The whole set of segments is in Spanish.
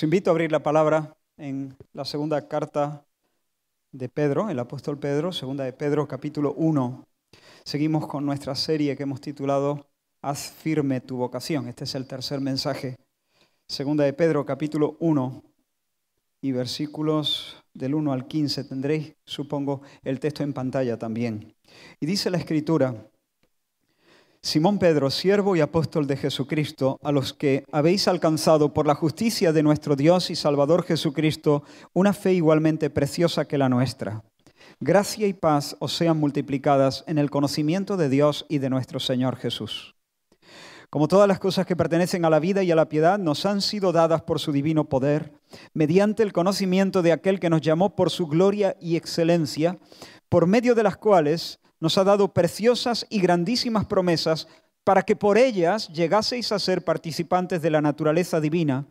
Os invito a abrir la palabra en la segunda carta de Pedro, el apóstol Pedro, segunda de Pedro, capítulo 1. Seguimos con nuestra serie que hemos titulado Haz firme tu vocación. Este es el tercer mensaje. Segunda de Pedro, capítulo 1 y versículos del 1 al 15. Tendréis, supongo, el texto en pantalla también. Y dice la escritura, Simón Pedro, siervo y apóstol de Jesucristo, a los que habéis alcanzado por la justicia de nuestro Dios y Salvador Jesucristo una fe igualmente preciosa que la nuestra. Gracia y paz os sean multiplicadas en el conocimiento de Dios y de nuestro Señor Jesús. Como todas las cosas que pertenecen a la vida y a la piedad nos han sido dadas por su divino poder, mediante el conocimiento de aquel que nos llamó por su gloria y excelencia, por medio de las cuales nos ha dado preciosas y grandísimas promesas para que por ellas llegaseis a ser participantes de la naturaleza divina,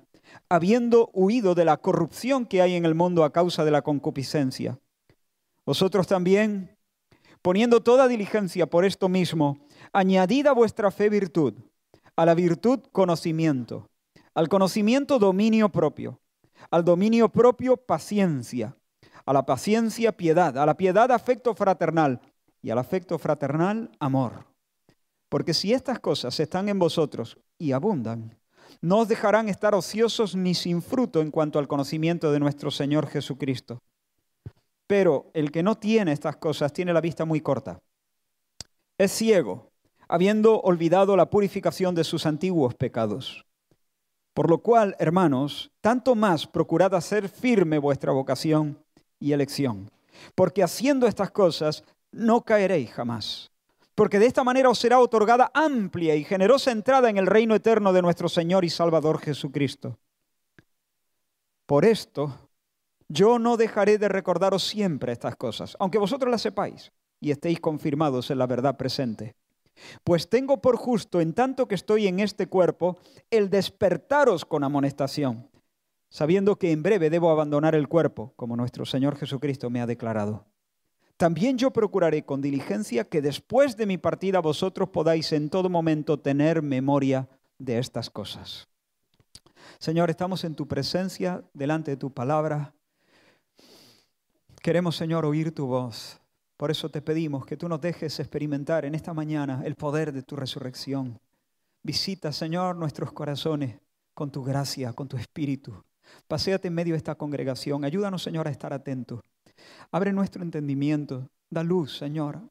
habiendo huido de la corrupción que hay en el mundo a causa de la concupiscencia. Vosotros también, poniendo toda diligencia por esto mismo, añadid a vuestra fe virtud, a la virtud conocimiento, al conocimiento dominio propio, al dominio propio paciencia, a la paciencia piedad, a la piedad afecto fraternal y al afecto fraternal, amor. Porque si estas cosas están en vosotros y abundan, no os dejarán estar ociosos ni sin fruto en cuanto al conocimiento de nuestro Señor Jesucristo. Pero el que no tiene estas cosas tiene la vista muy corta. Es ciego, habiendo olvidado la purificación de sus antiguos pecados. Por lo cual, hermanos, tanto más procurad hacer firme vuestra vocación y elección, porque haciendo estas cosas no caeréis jamás, porque de esta manera os será otorgada amplia y generosa entrada en el reino eterno de nuestro Señor y Salvador Jesucristo. Por esto, yo no dejaré de recordaros siempre estas cosas, aunque vosotros las sepáis y estéis confirmados en la verdad presente. Pues tengo por justo, en tanto que estoy en este cuerpo, el despertaros con amonestación, sabiendo que en breve debo abandonar el cuerpo, como nuestro Señor Jesucristo me ha declarado. También yo procuraré con diligencia que después de mi partida vosotros podáis en todo momento tener memoria de estas cosas. Señor, estamos en tu presencia, delante de tu palabra. Queremos, Señor, oír tu voz. Por eso te pedimos que tú nos dejes experimentar en esta mañana el poder de tu resurrección. Visita, Señor, nuestros corazones con tu gracia, con tu espíritu. Paseate en medio de esta congregación. Ayúdanos, Señor, a estar atentos. Abre nuestro entendimiento, da luz, Señor,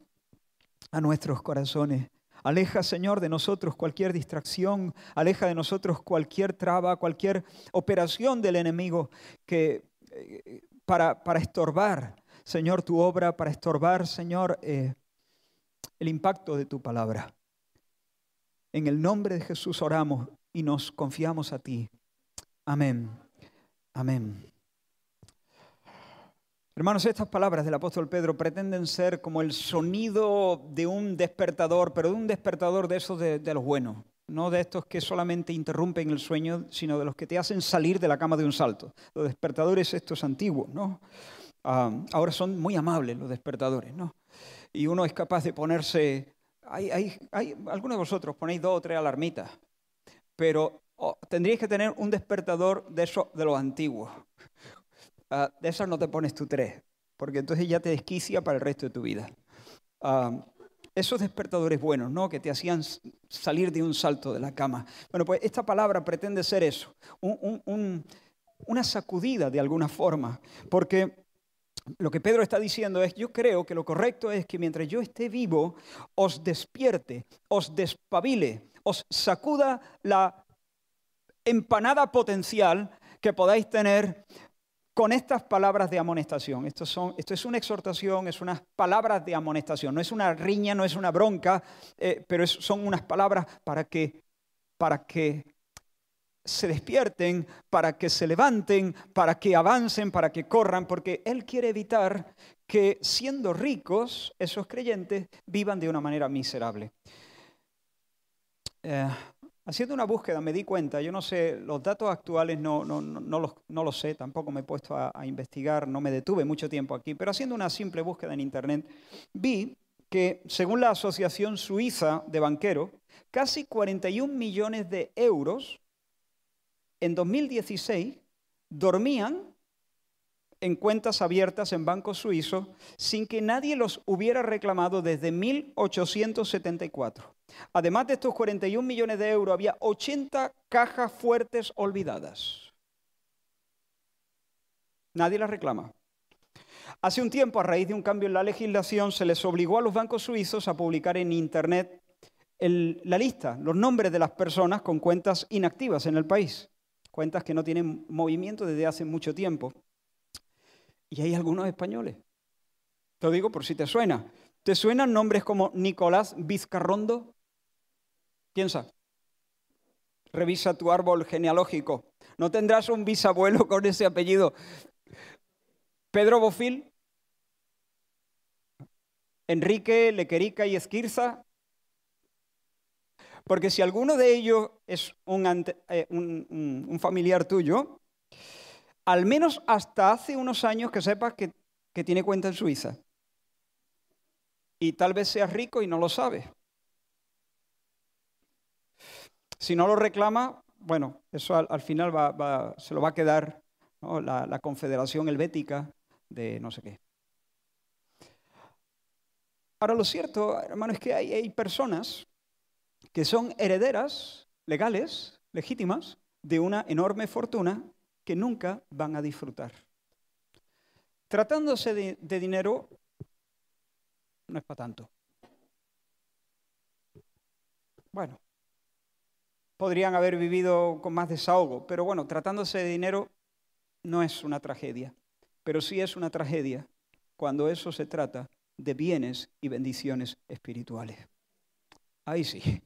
a nuestros corazones. Aleja, Señor, de nosotros cualquier distracción, aleja de nosotros cualquier traba, cualquier operación del enemigo que, eh, para, para estorbar, Señor, tu obra, para estorbar, Señor, eh, el impacto de tu palabra. En el nombre de Jesús oramos y nos confiamos a ti. Amén. Amén. Hermanos, estas palabras del apóstol Pedro pretenden ser como el sonido de un despertador, pero de un despertador de esos de, los buenos, no de estos que solamente interrumpen el sueño, sino de los que te hacen salir de la cama de un salto. Los despertadores estos antiguos, ¿no? Ah, ahora son muy amables los despertadores, ¿no? Y uno es capaz de ponerse... Hay, hay, algunos de vosotros ponéis dos o tres alarmitas, pero oh, tendríais que tener un despertador de esos de los antiguos Ah, de esas no te pones tú tres, porque entonces ya te desquicia para el resto de tu vida. Ah, esos despertadores buenos, ¿no? Que te hacían salir de un salto de la cama. Bueno, pues esta palabra pretende ser eso, una sacudida de alguna forma, porque lo que Pedro está diciendo es, yo creo que lo correcto es que mientras yo esté vivo, os despierte, os despabile, os sacuda la empanada potencial que podáis tener con estas palabras de amonestación. Esto, es una exhortación, es unas palabras de amonestación. No es una riña, no es una bronca, eh, pero son unas palabras para que, para que se despierten, para que se levanten, para que avancen, para que corran, porque Él quiere evitar que siendo ricos, esos creyentes vivan de una manera miserable. Eh, Haciendo una búsqueda me di cuenta, yo no sé, los datos actuales no, los, no los, sé, tampoco me he puesto a, a, investigar, no me detuve mucho tiempo aquí, pero haciendo una simple búsqueda en Internet, vi que según la Asociación Suiza de Banqueros, casi 41 millones de euros en 2016 dormían en cuentas abiertas en bancos suizos sin que nadie los hubiera reclamado desde 1874. Además de estos 41 millones de euros, había 80 cajas fuertes olvidadas. Nadie las reclama. Hace un tiempo, a raíz de un cambio en la legislación, se les obligó a los bancos suizos a publicar en Internet la lista, los nombres de las personas con cuentas inactivas en el país, cuentas que no tienen movimiento desde hace mucho tiempo. Y hay algunos españoles. Te lo digo por si te suena. ¿Te suenan nombres como Nicolás Vizcarrondo? Piensa. Revisa tu árbol genealógico. ¿No tendrás un bisabuelo con ese apellido? Pedro Bofil, Enrique Lequerica y Esquirza. Porque si alguno de ellos es eh, un, familiar tuyo, al menos hasta hace unos años que sepas que, que tiene cuenta en Suiza. Y tal vez seas rico y no lo sabes. Si no lo reclama, bueno, eso al, final se lo va a quedar la, Confederación Helvética de no sé qué. Ahora, lo cierto, hermano, es que hay, hay personas que son herederas legales, legítimas, de una enorme fortuna que nunca van a disfrutar. Tratándose de, dinero, no es para tanto. Bueno, podrían haber vivido con más desahogo, pero bueno, tratándose de dinero no es una tragedia, pero sí es una tragedia cuando eso se trata de bienes y bendiciones espirituales. Ahí sí,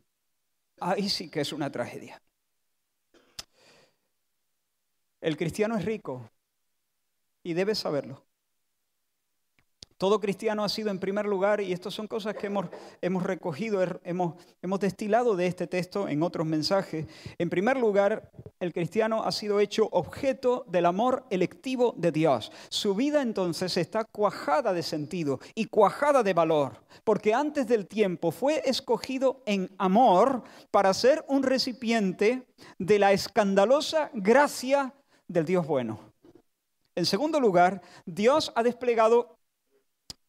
ahí sí que es una tragedia. El cristiano es rico y debe saberlo. Todo cristiano ha sido en primer lugar, y estas son cosas que hemos, hemos recogido, er, hemos, hemos destilado de este texto en otros mensajes. En primer lugar, el cristiano ha sido hecho objeto del amor electivo de Dios. Su vida entonces está cuajada de sentido y cuajada de valor, porque antes del tiempo fue escogido en amor para ser un recipiente de la escandalosa gracia del Dios bueno. En segundo lugar, Dios ha desplegado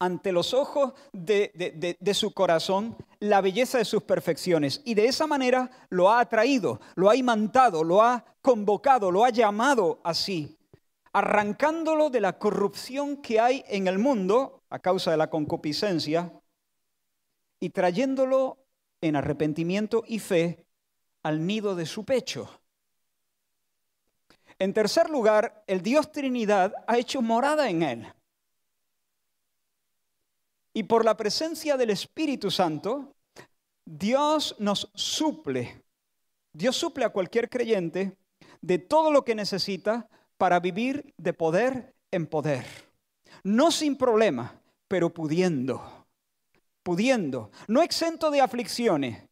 ante los ojos de, su corazón la belleza de sus perfecciones y de esa manera lo ha atraído, lo ha imantado, lo ha convocado, lo ha llamado así, arrancándolo de la corrupción que hay en el mundo a causa de la concupiscencia y trayéndolo en arrepentimiento y fe al nido de su pecho. En tercer lugar, el Dios Trinidad ha hecho morada en él. Y por la presencia del Espíritu Santo, Dios nos suple. Dios suple a cualquier creyente de todo lo que necesita para vivir de poder en poder. No sin problema, pero pudiendo. Pudiendo. No exento de aflicciones,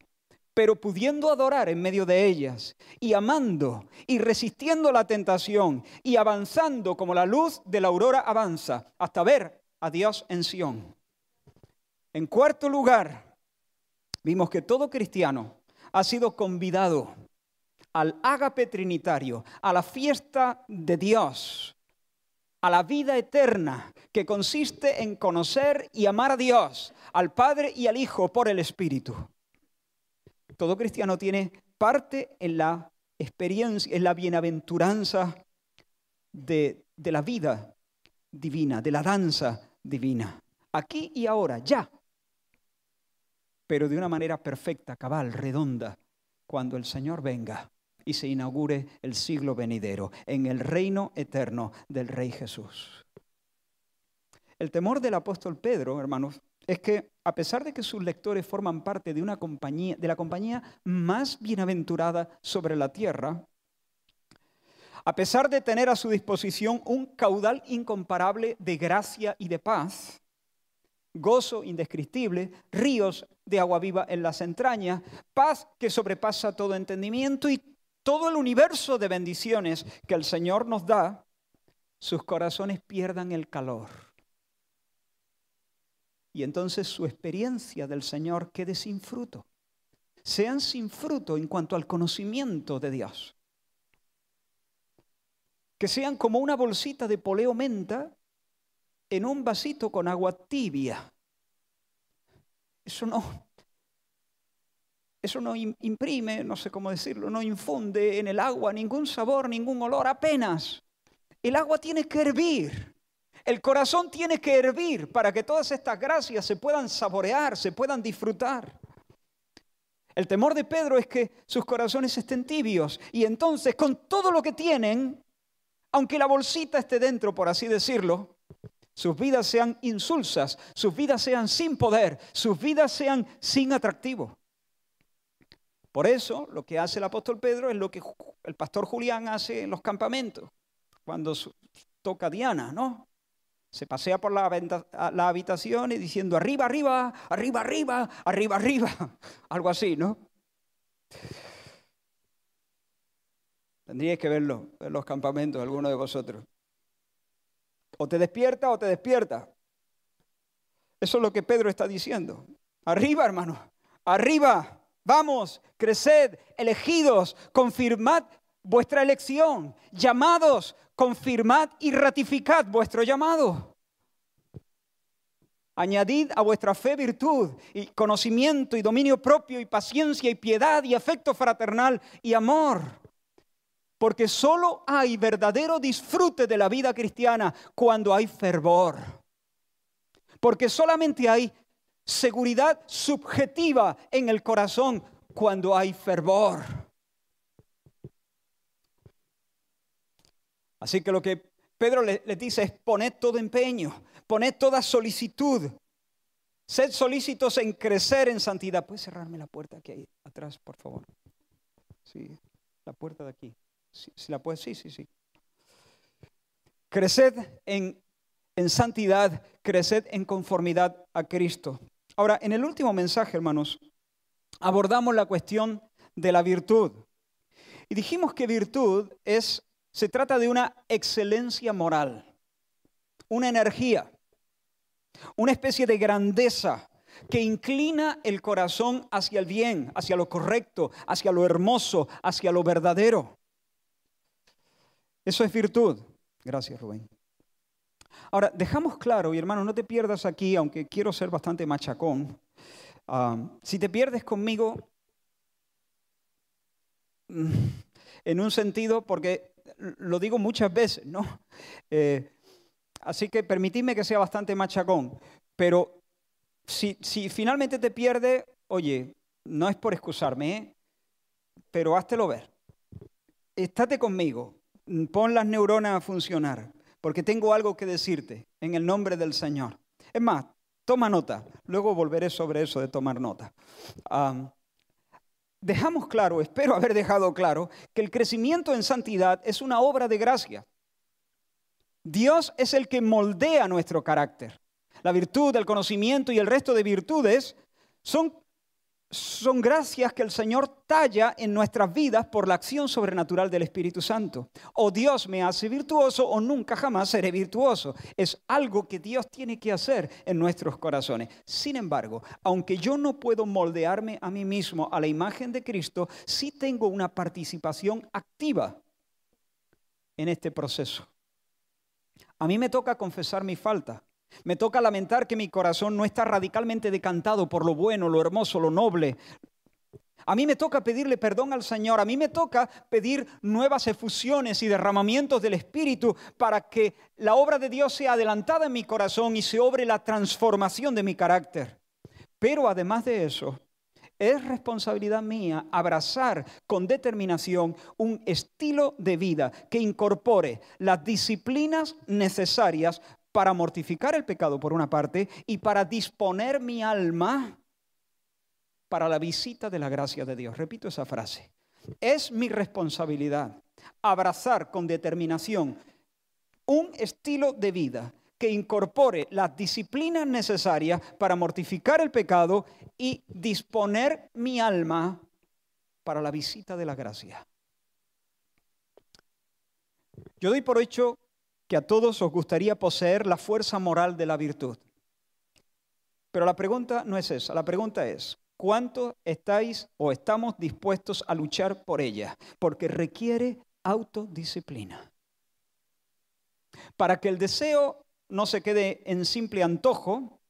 pero pudiendo adorar en medio de ellas, y amando, y resistiendo la tentación, y avanzando como la luz de la aurora avanza, hasta ver a Dios en Sión. En cuarto lugar, vimos que todo cristiano ha sido convidado al ágape trinitario, a la fiesta de Dios, a la vida eterna, que consiste en conocer y amar a Dios, al Padre y al Hijo por el Espíritu. Todo cristiano tiene parte en la experiencia, en la bienaventuranza de, de la vida divina, de la danza divina. Aquí y ahora, ya. Pero de una manera perfecta, cabal, redonda, cuando el Señor venga y se inaugure el siglo venidero en el reino eterno del Rey Jesús. El temor del apóstol Pedro, hermanos, es que a pesar de que sus lectores forman parte de, una compañía, de la compañía más bienaventurada sobre la tierra, a pesar de tener a su disposición un caudal incomparable de gracia y de paz, gozo indescriptible, ríos de agua viva en las entrañas, paz que sobrepasa todo entendimiento y todo el universo de bendiciones que el Señor nos da, sus corazones pierdan el calor y entonces su experiencia del Señor quede sin fruto. Sean sin fruto en cuanto al conocimiento de Dios. que sean como una bolsita de poleo menta en un vasito con agua tibia. Eso no, eso no imprime, no sé cómo decirlo, no infunde en el agua ningún sabor, ningún olor, apenas. El agua tiene que hervir. El corazón tiene que hervir para que todas estas gracias se puedan saborear, se puedan disfrutar. El temor de Pedro es que sus corazones estén tibios y entonces con todo lo que tienen aunque la bolsita esté dentro, por así decirlo, sus vidas sean insulsas, sus vidas sean sin poder, sus vidas sean sin atractivo. Por eso lo que hace el apóstol Pedro es lo que el pastor Julián hace en los campamentos, cuando toca Diana, ¿no? Se pasea por la, la habitación y diciendo arriba, arriba, arriba, arriba, arriba, arriba, algo así, ¿no? Tendríais que verlo en los campamentos, alguno de vosotros. O te despierta o te despierta. Eso es lo que Pedro está diciendo. Arriba, hermano. Arriba. Vamos, creced, elegidos, confirmad vuestra elección. Llamados, confirmad y ratificad vuestro llamado. Añadid a vuestra fe virtud y conocimiento y dominio propio y paciencia y piedad y afecto fraternal y amor porque solo hay verdadero disfrute de la vida cristiana cuando hay fervor. Porque solamente hay seguridad subjetiva en el corazón cuando hay fervor. Así que lo que Pedro le, dice es poned todo empeño, poned toda solicitud, sed solícitos en crecer en santidad. ¿Puedes cerrarme la puerta aquí atrás, por favor? Sí, la puerta de aquí. Si, la puedes, sí, sí, sí. Creced en, en santidad, creced en conformidad a Cristo. Ahora, en el último mensaje, hermanos, abordamos la cuestión de la virtud. Y dijimos que virtud es, se trata de una excelencia moral, una energía, una especie de grandeza que inclina el corazón hacia el bien, hacia lo correcto, hacia lo hermoso, hacia lo verdadero. Eso es virtud. Gracias, Rubén. Ahora, dejamos claro, y hermano, no te pierdas aquí, aunque quiero ser bastante machacón. Ah, si te pierdes conmigo, mm, en un sentido, porque lo digo muchas veces, ¿no? Eh, así que permitidme que sea bastante machacón. Pero si, finalmente te pierdes, oye, no es por excusarme, ¿eh? pero háztelo ver. Estate conmigo. Mm, pon las neuronas a funcionar, porque tengo algo que decirte en el nombre del Señor. Es más, toma nota, luego volveré sobre eso de tomar nota. dejamos claro, espero haber dejado claro, que el crecimiento en santidad es una obra de gracia. Dios es el que moldea nuestro carácter. La virtud, el conocimiento y el resto de virtudes son son gracias que el Señor talla en nuestras vidas por la acción sobrenatural del Espíritu Santo. O Dios me hace virtuoso o nunca jamás seré virtuoso. Es algo que Dios tiene que hacer en nuestros corazones. Sin embargo, aunque yo no puedo moldearme a mí mismo a la imagen de Cristo, sí tengo una participación activa en este proceso. A mí me toca confesar mi falta. Me toca lamentar que mi corazón no está radicalmente decantado por lo bueno, lo hermoso, lo noble. A mí me toca pedirle perdón al Señor, a mí me toca pedir nuevas efusiones y derramamientos del Espíritu para que la obra de Dios sea adelantada en mi corazón y se obre la transformación de mi carácter. Pero además de eso, es responsabilidad mía abrazar con determinación un estilo de vida que incorpore las disciplinas necesarias para mortificar el pecado por una parte y para disponer mi alma para la visita de la gracia de Dios. Repito esa frase. Es mi responsabilidad abrazar con determinación un estilo de vida que incorpore las disciplinas necesarias para mortificar el pecado y disponer mi alma para la visita de la gracia. Yo doy por hecho que a todos os gustaría poseer la fuerza moral de la virtud. Pero la pregunta no es esa, la pregunta es, ¿cuánto estáis o estamos dispuestos a luchar por ella? Porque requiere autodisciplina. Para que el deseo no se quede en simple antojo,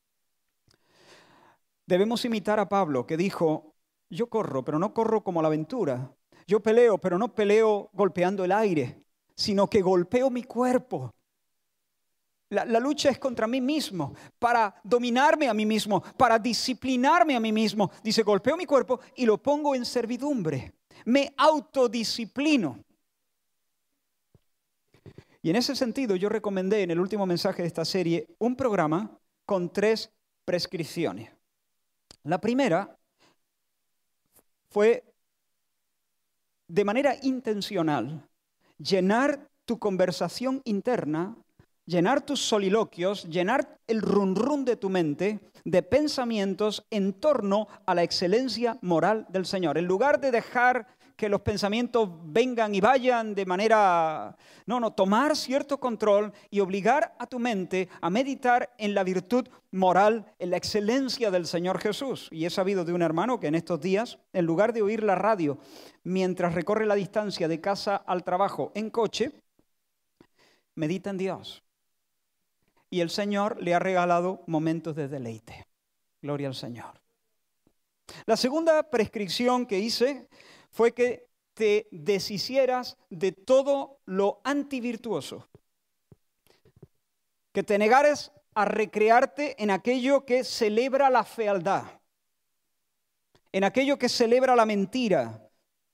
debemos imitar a Pablo, que dijo, yo corro, pero no corro como la aventura. Yo peleo, pero no peleo golpeando el aire, sino que golpeo mi cuerpo. La, lucha es contra mí mismo, para dominarme a mí mismo, para disciplinarme a mí mismo. Dice, golpeo mi cuerpo y lo pongo en servidumbre. Me autodisciplino. Y en ese sentido yo recomendé en el último mensaje de esta serie un programa con tres prescripciones. La primera fue de manera intencional llenar tu conversación interna, llenar tus soliloquios, llenar el run run de tu mente de pensamientos en torno a la excelencia moral del Señor. En lugar de dejar que los pensamientos vengan y vayan de manera... No, no, tomar cierto control y obligar a tu mente a meditar en la virtud moral, en la excelencia del Señor Jesús. Y he sabido de un hermano que en estos días, en lugar de oír la radio mientras recorre la distancia de casa al trabajo en coche, medita en Dios. Y el Señor le ha regalado momentos de deleite. Gloria al Señor. La segunda prescripción que hice fue que te deshicieras de todo lo antivirtuoso, que te negares a recrearte en aquello que celebra la fealdad, en aquello que celebra la mentira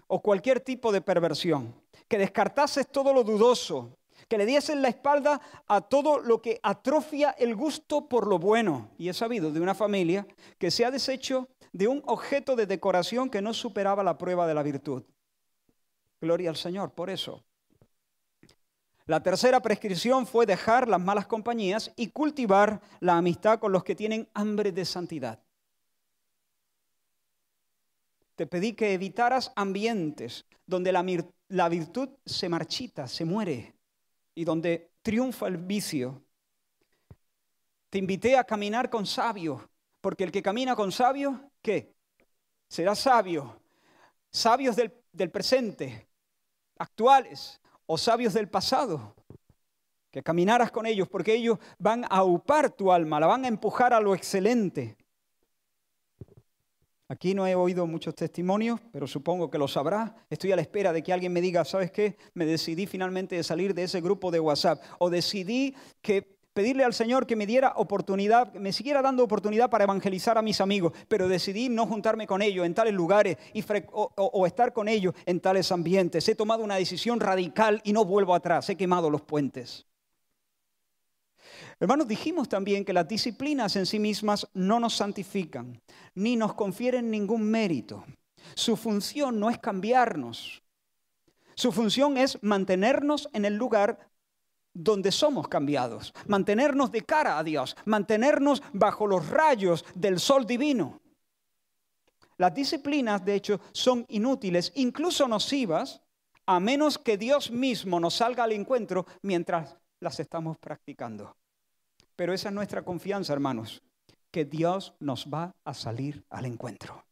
o cualquier tipo de perversión, que descartases todo lo dudoso, que le dieses la espalda a todo lo que atrofia el gusto por lo bueno. Y he sabido de una familia que se ha deshecho de un objeto de decoración que no superaba la prueba de la virtud. Gloria al Señor por eso. La tercera prescripción fue dejar las malas compañías y cultivar la amistad con los que tienen hambre de santidad. Te pedí que evitaras ambientes donde la, la virtud se marchita, se muere y donde triunfa el vicio. Te invité a caminar con sabios, porque el que camina con sabios ¿qué? Será sabio. Sabios del, del presente, actuales, o sabios del pasado. Que caminaras con ellos, porque ellos van a upar tu alma, la van a empujar a lo excelente. Aquí no he oído muchos testimonios, pero supongo que lo sabrá. Estoy a la espera de que alguien me diga, ¿sabes qué? Me decidí finalmente de salir de ese grupo de WhatsApp. O decidí que pedirle al Señor que me diera oportunidad, me siguiera dando oportunidad para evangelizar a mis amigos, pero decidí no juntarme con ellos en tales lugares o, estar con ellos en tales ambientes. He tomado una decisión radical y no vuelvo atrás, he quemado los puentes. Hermanos, dijimos también que las disciplinas en sí mismas no nos santifican, ni nos confieren ningún mérito. Su función no es cambiarnos. Su función es mantenernos en el lugar donde somos cambiados, mantenernos de cara a Dios, mantenernos bajo los rayos del sol divino. Las disciplinas, de hecho, son inútiles, incluso nocivas, a menos que Dios mismo nos salga al encuentro mientras las estamos practicando. Pero esa es nuestra confianza, hermanos, que Dios nos va a salir al encuentro.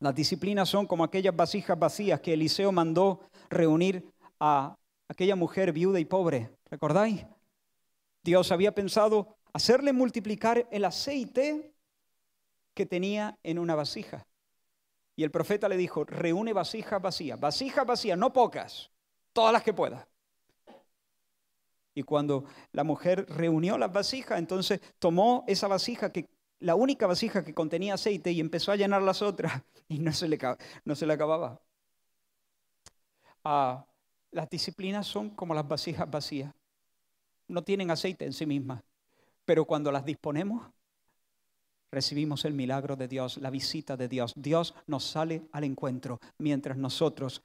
Las disciplinas son como aquellas vasijas vacías que Eliseo mandó reunir a aquella mujer viuda y pobre. ¿Recordáis? Dios había pensado hacerle multiplicar el aceite que tenía en una vasija. Y el profeta le dijo, reúne vasijas vacías, vasijas vacías, no pocas, todas las que puedas. Y cuando la mujer reunió las vasijas, entonces tomó esa vasija que la única vasija que contenía aceite y empezó a llenar las otras y no se le, no se le acababa. Ah, las disciplinas son como las vasijas vacías. No tienen aceite en sí mismas. Pero cuando las disponemos, recibimos el milagro de Dios, la visita de Dios. Dios nos sale al encuentro mientras nosotros,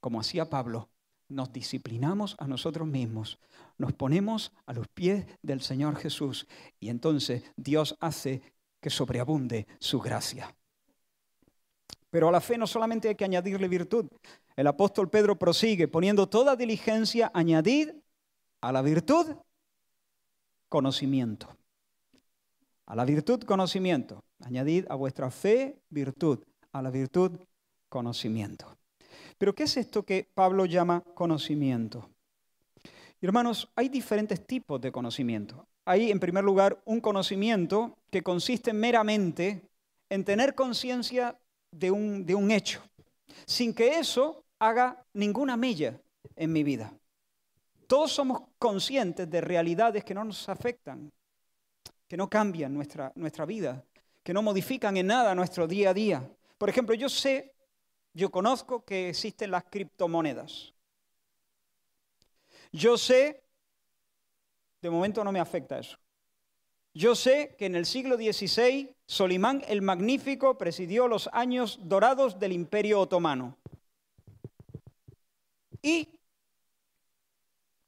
como hacía Pablo, nos disciplinamos a nosotros mismos, nos ponemos a los pies del Señor Jesús y entonces Dios hace que sobreabunde su gracia. Pero a la fe no solamente hay que añadirle virtud, el apóstol Pedro prosigue poniendo toda diligencia, añadid a la virtud conocimiento. A la virtud conocimiento. Añadid a vuestra fe virtud. A la virtud conocimiento. Pero ¿qué es esto que Pablo llama conocimiento? Hermanos, hay diferentes tipos de conocimiento. Hay, en primer lugar, un conocimiento que consiste meramente en tener conciencia de un, de un hecho, sin que eso haga ninguna mella en mi vida. Todos somos conscientes de realidades que no nos afectan, que no cambian nuestra, nuestra vida, que no modifican en nada nuestro día a día. Por ejemplo, yo sé, yo conozco que existen las criptomonedas. Yo sé, de momento no me afecta eso. Yo sé que en el siglo XVI Solimán el Magnífico presidió los años dorados del Imperio Otomano. ¿Y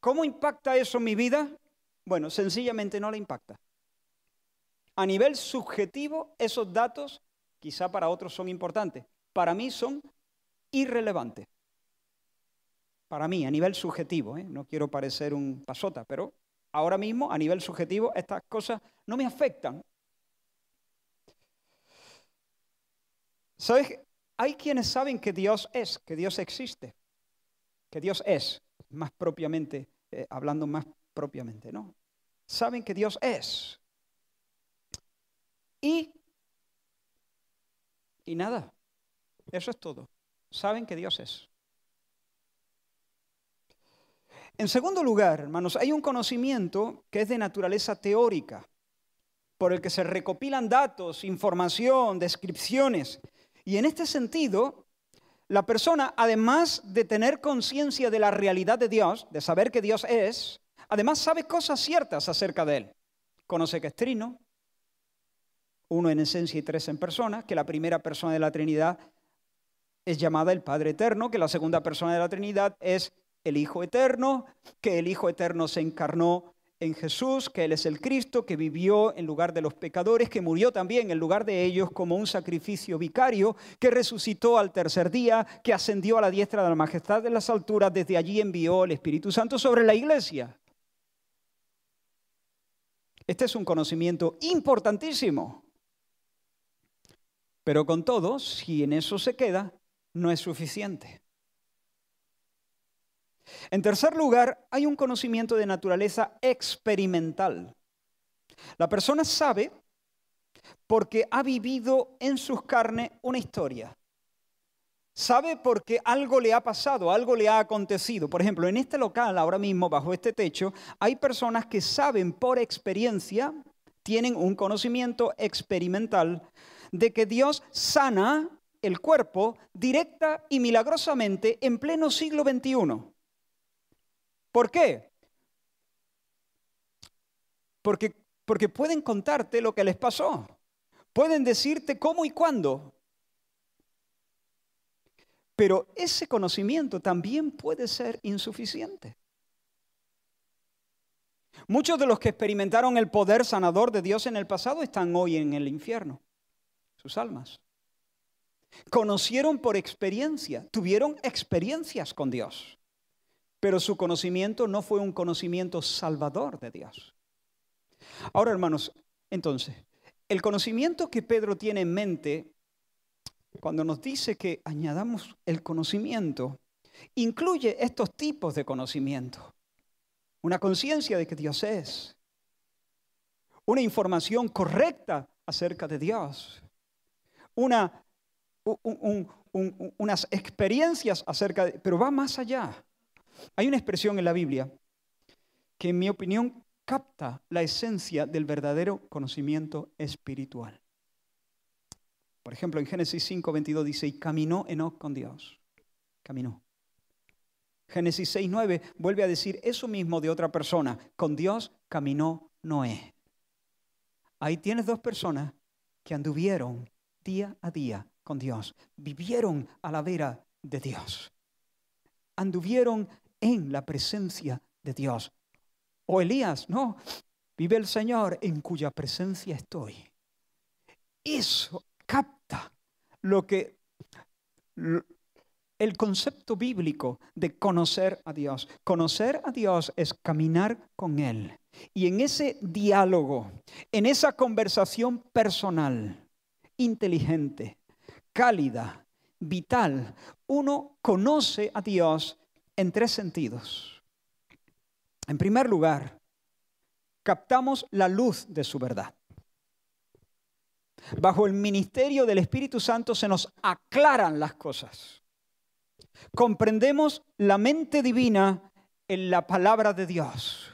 cómo impacta eso en mi vida? Bueno, sencillamente no le impacta. A nivel subjetivo, esos datos, quizá para otros son importantes, para mí son irrelevantes. Para mí, a nivel subjetivo, ¿eh? no quiero parecer un pasota, pero ahora mismo, a nivel subjetivo, estas cosas no me afectan. ¿Sabes? Hay quienes saben que Dios es, que Dios existe, que Dios es, más propiamente, eh, hablando más propiamente, ¿no? Saben que Dios es. Y, y nada, eso es todo. Saben que Dios es. En segundo lugar, hermanos, hay un conocimiento que es de naturaleza teórica, por el que se recopilan datos, información, descripciones. Y en este sentido, la persona, además de tener conciencia de la realidad de Dios, de saber que Dios es, además sabe cosas ciertas acerca de Él. Conoce que es trino, uno en esencia y tres en persona, que la primera persona de la Trinidad es llamada el Padre Eterno, que la segunda persona de la Trinidad es el Hijo Eterno, que el Hijo Eterno se encarnó en Jesús, que Él es el Cristo, que vivió en lugar de los pecadores, que murió también en lugar de ellos como un sacrificio vicario, que resucitó al tercer día, que ascendió a la diestra de la majestad de las alturas, desde allí envió el Espíritu Santo sobre la iglesia. Este es un conocimiento importantísimo. Pero con todo, si en eso se queda, no es suficiente. En tercer lugar, hay un conocimiento de naturaleza experimental. La persona sabe porque ha vivido en sus carnes una historia. Sabe porque algo le ha pasado, algo le ha acontecido. Por ejemplo, en este local, ahora mismo, bajo este techo, hay personas que saben por experiencia, tienen un conocimiento experimental de que Dios sana el cuerpo directa y milagrosamente en pleno siglo XXI. ¿Por qué? Porque, porque pueden contarte lo que les pasó. Pueden decirte cómo y cuándo. Pero ese conocimiento también puede ser insuficiente. Muchos de los que experimentaron el poder sanador de Dios en el pasado están hoy en el infierno, sus almas. Conocieron por experiencia, tuvieron experiencias con Dios pero su conocimiento no fue un conocimiento salvador de Dios. Ahora, hermanos, entonces, el conocimiento que Pedro tiene en mente, cuando nos dice que añadamos el conocimiento, incluye estos tipos de conocimiento. Una conciencia de que Dios es, una información correcta acerca de Dios, una, unas experiencias acerca de, pero va más allá. Hay una expresión en la Biblia que en mi opinión capta la esencia del verdadero conocimiento espiritual. Por ejemplo, en Génesis 5:22 dice, y caminó Enoch con Dios. Caminó. Génesis 6:9 vuelve a decir eso mismo de otra persona. Con Dios caminó Noé. Ahí tienes dos personas que anduvieron día a día con Dios, vivieron a la vera de Dios, anduvieron en la presencia de Dios. O Elías, no, vive el Señor en cuya presencia estoy. Eso capta lo que el concepto bíblico de conocer a Dios. Conocer a Dios es caminar con Él. Y en ese diálogo, en esa conversación personal, inteligente, cálida, vital, uno conoce a Dios en tres sentidos. En primer lugar, captamos la luz de su verdad. Bajo el ministerio del Espíritu Santo se nos aclaran las cosas. Comprendemos la mente divina en la palabra de Dios.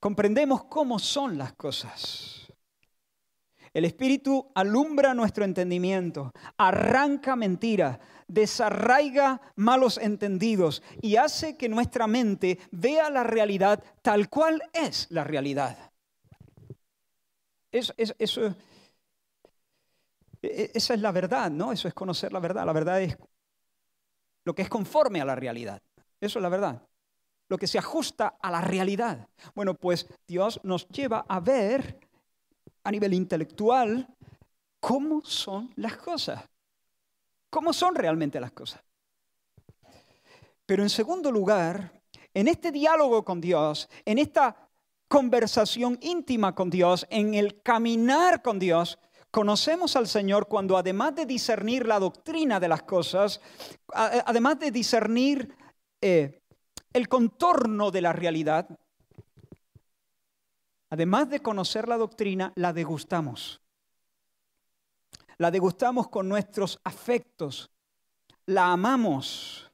Comprendemos cómo son las cosas. El Espíritu alumbra nuestro entendimiento, arranca mentiras, desarraiga malos entendidos y hace que nuestra mente vea la realidad tal cual es la realidad. Eso, eso, e, esa es la verdad, ¿no? Eso es conocer la verdad. La verdad es lo que es conforme a la realidad. Eso es la verdad. Lo que se ajusta a la realidad. Bueno, pues Dios nos lleva a ver a nivel intelectual cómo son las cosas. Cómo son realmente las cosas. Pero en segundo lugar, en este diálogo con Dios, en esta conversación íntima con Dios, en el caminar con Dios, conocemos al Señor cuando además de discernir la doctrina de las cosas, además de discernir eh, el contorno de la realidad, además de conocer la doctrina, la degustamos. La degustamos con nuestros afectos, la amamos.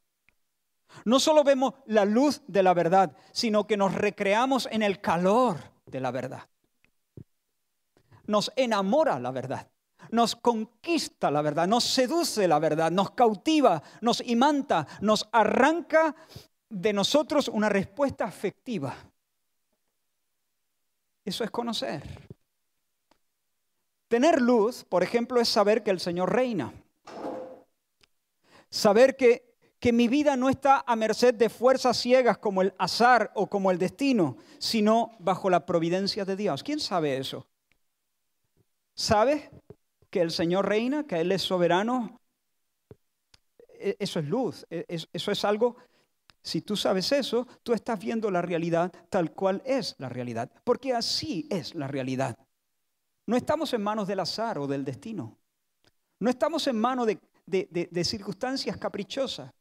No solo vemos la luz de la verdad, sino que nos recreamos en el calor de la verdad. Nos enamora la verdad, nos conquista la verdad, nos seduce la verdad, nos cautiva, nos imanta, nos arranca de nosotros una respuesta afectiva. Eso es conocer. Tener luz, por ejemplo, es saber que el Señor reina. Saber que que mi vida no está a merced de fuerzas ciegas como el azar o como el destino, sino bajo la providencia de Dios. ¿Quién sabe eso? ¿Sabe que el Señor reina, que Él es soberano? E, eso es luz, e, eso es algo, si tú sabes eso, tú estás viendo la realidad tal cual es la realidad, porque así es la realidad. No estamos en manos del azar o del destino, no estamos en manos de, circunstancias caprichosas.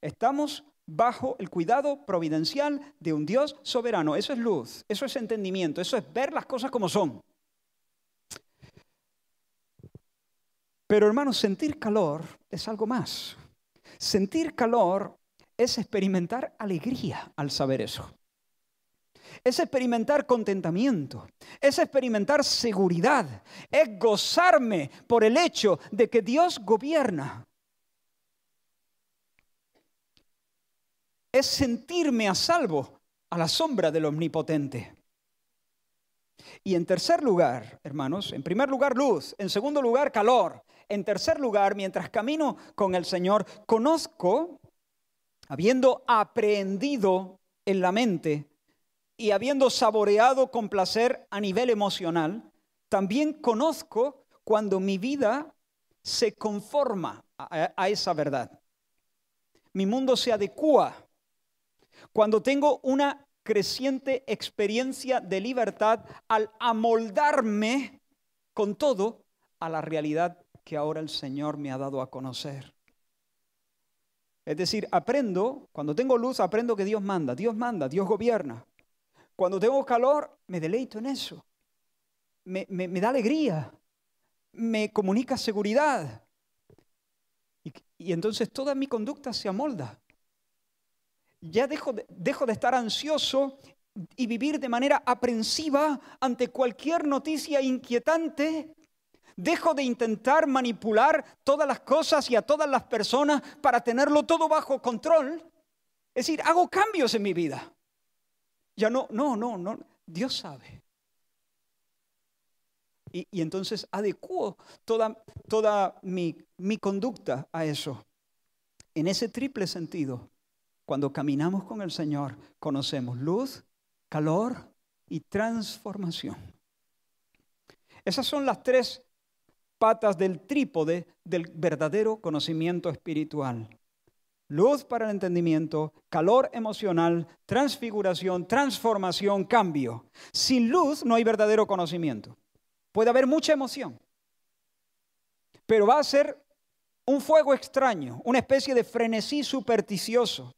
Estamos bajo el cuidado providencial de un Dios soberano. Eso es luz, eso es entendimiento, eso es ver las cosas como son. Pero hermanos, sentir calor es algo más. Sentir calor es experimentar alegría al saber eso. Es experimentar contentamiento, es experimentar seguridad, es gozarme por el hecho de que Dios gobierna. es sentirme a salvo a la sombra del Omnipotente. Y en tercer lugar, hermanos, en primer lugar luz, en segundo lugar calor, en tercer lugar, mientras camino con el Señor, conozco, habiendo aprendido en la mente y habiendo saboreado con placer a nivel emocional, también conozco cuando mi vida se conforma a, esa verdad. Mi mundo se adecua cuando tengo una creciente experiencia de libertad al amoldarme con todo a la realidad que ahora el Señor me ha dado a conocer. Es decir, aprendo, cuando tengo luz, aprendo que Dios manda, Dios manda, Dios gobierna. Cuando tengo calor, me deleito en eso. Me, da alegría, me comunica seguridad. y entonces toda mi conducta se amolda ya dejo de, dejo de estar ansioso y vivir de manera aprensiva ante cualquier noticia inquietante. Dejo de intentar manipular todas las cosas y a todas las personas para tenerlo todo bajo control. Es decir, hago cambios en mi vida. Ya no, no, no, no. Dios sabe. Y, entonces adecuo toda, toda mi, mi conducta a eso. En ese triple sentido, cuando caminamos con el Señor, conocemos luz, calor y transformación. Esas son las tres patas del trípode del verdadero conocimiento espiritual. Luz para el entendimiento, calor emocional, transfiguración, transformación, cambio. Sin luz no hay verdadero conocimiento. Puede haber mucha emoción, pero va a ser un fuego extraño, una especie de frenesí supersticioso.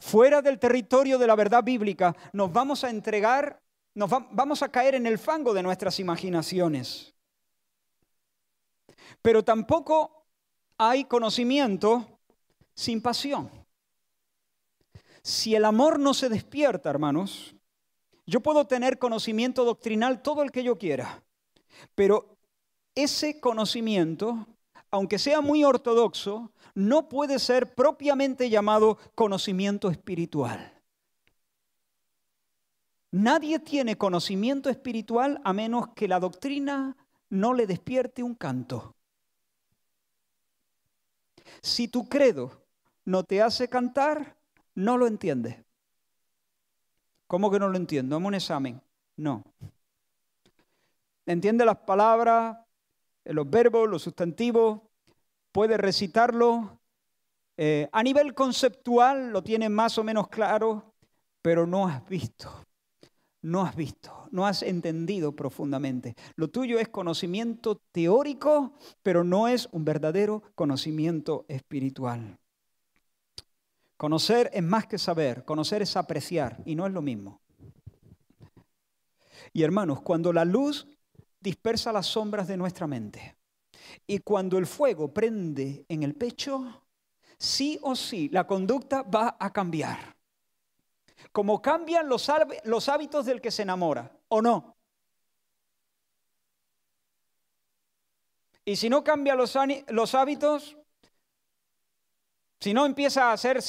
Fuera del territorio de la verdad bíblica, nos vamos a entregar, nos vamos a caer en el fango de nuestras imaginaciones. Pero tampoco hay conocimiento sin pasión. Si el amor no se despierta, hermanos, yo puedo tener conocimiento doctrinal todo el que yo quiera, pero ese conocimiento, aunque sea muy ortodoxo, no puede ser propiamente llamado conocimiento espiritual. Nadie tiene conocimiento espiritual a menos que la doctrina no le despierte un canto. Si tu credo no te hace cantar, no lo entiendes. ¿Cómo que no lo entiendo? Dame un examen. No. Entiende las palabras, los verbos, los sustantivos, puede recitarlo. Eh, a nivel conceptual lo tiene más o menos claro, pero no has visto, no has visto, no has entendido profundamente. Lo tuyo es conocimiento teórico, pero no es un verdadero conocimiento espiritual. Conocer es más que saber, conocer es apreciar y no es lo mismo. Y hermanos, cuando la luz dispersa las sombras de nuestra mente y cuando el fuego prende en el pecho, sí o sí la conducta va a cambiar. Como cambian los, hábitos del que se enamora, ¿o no? Y si no cambian los, los hábitos, si no empieza a hacer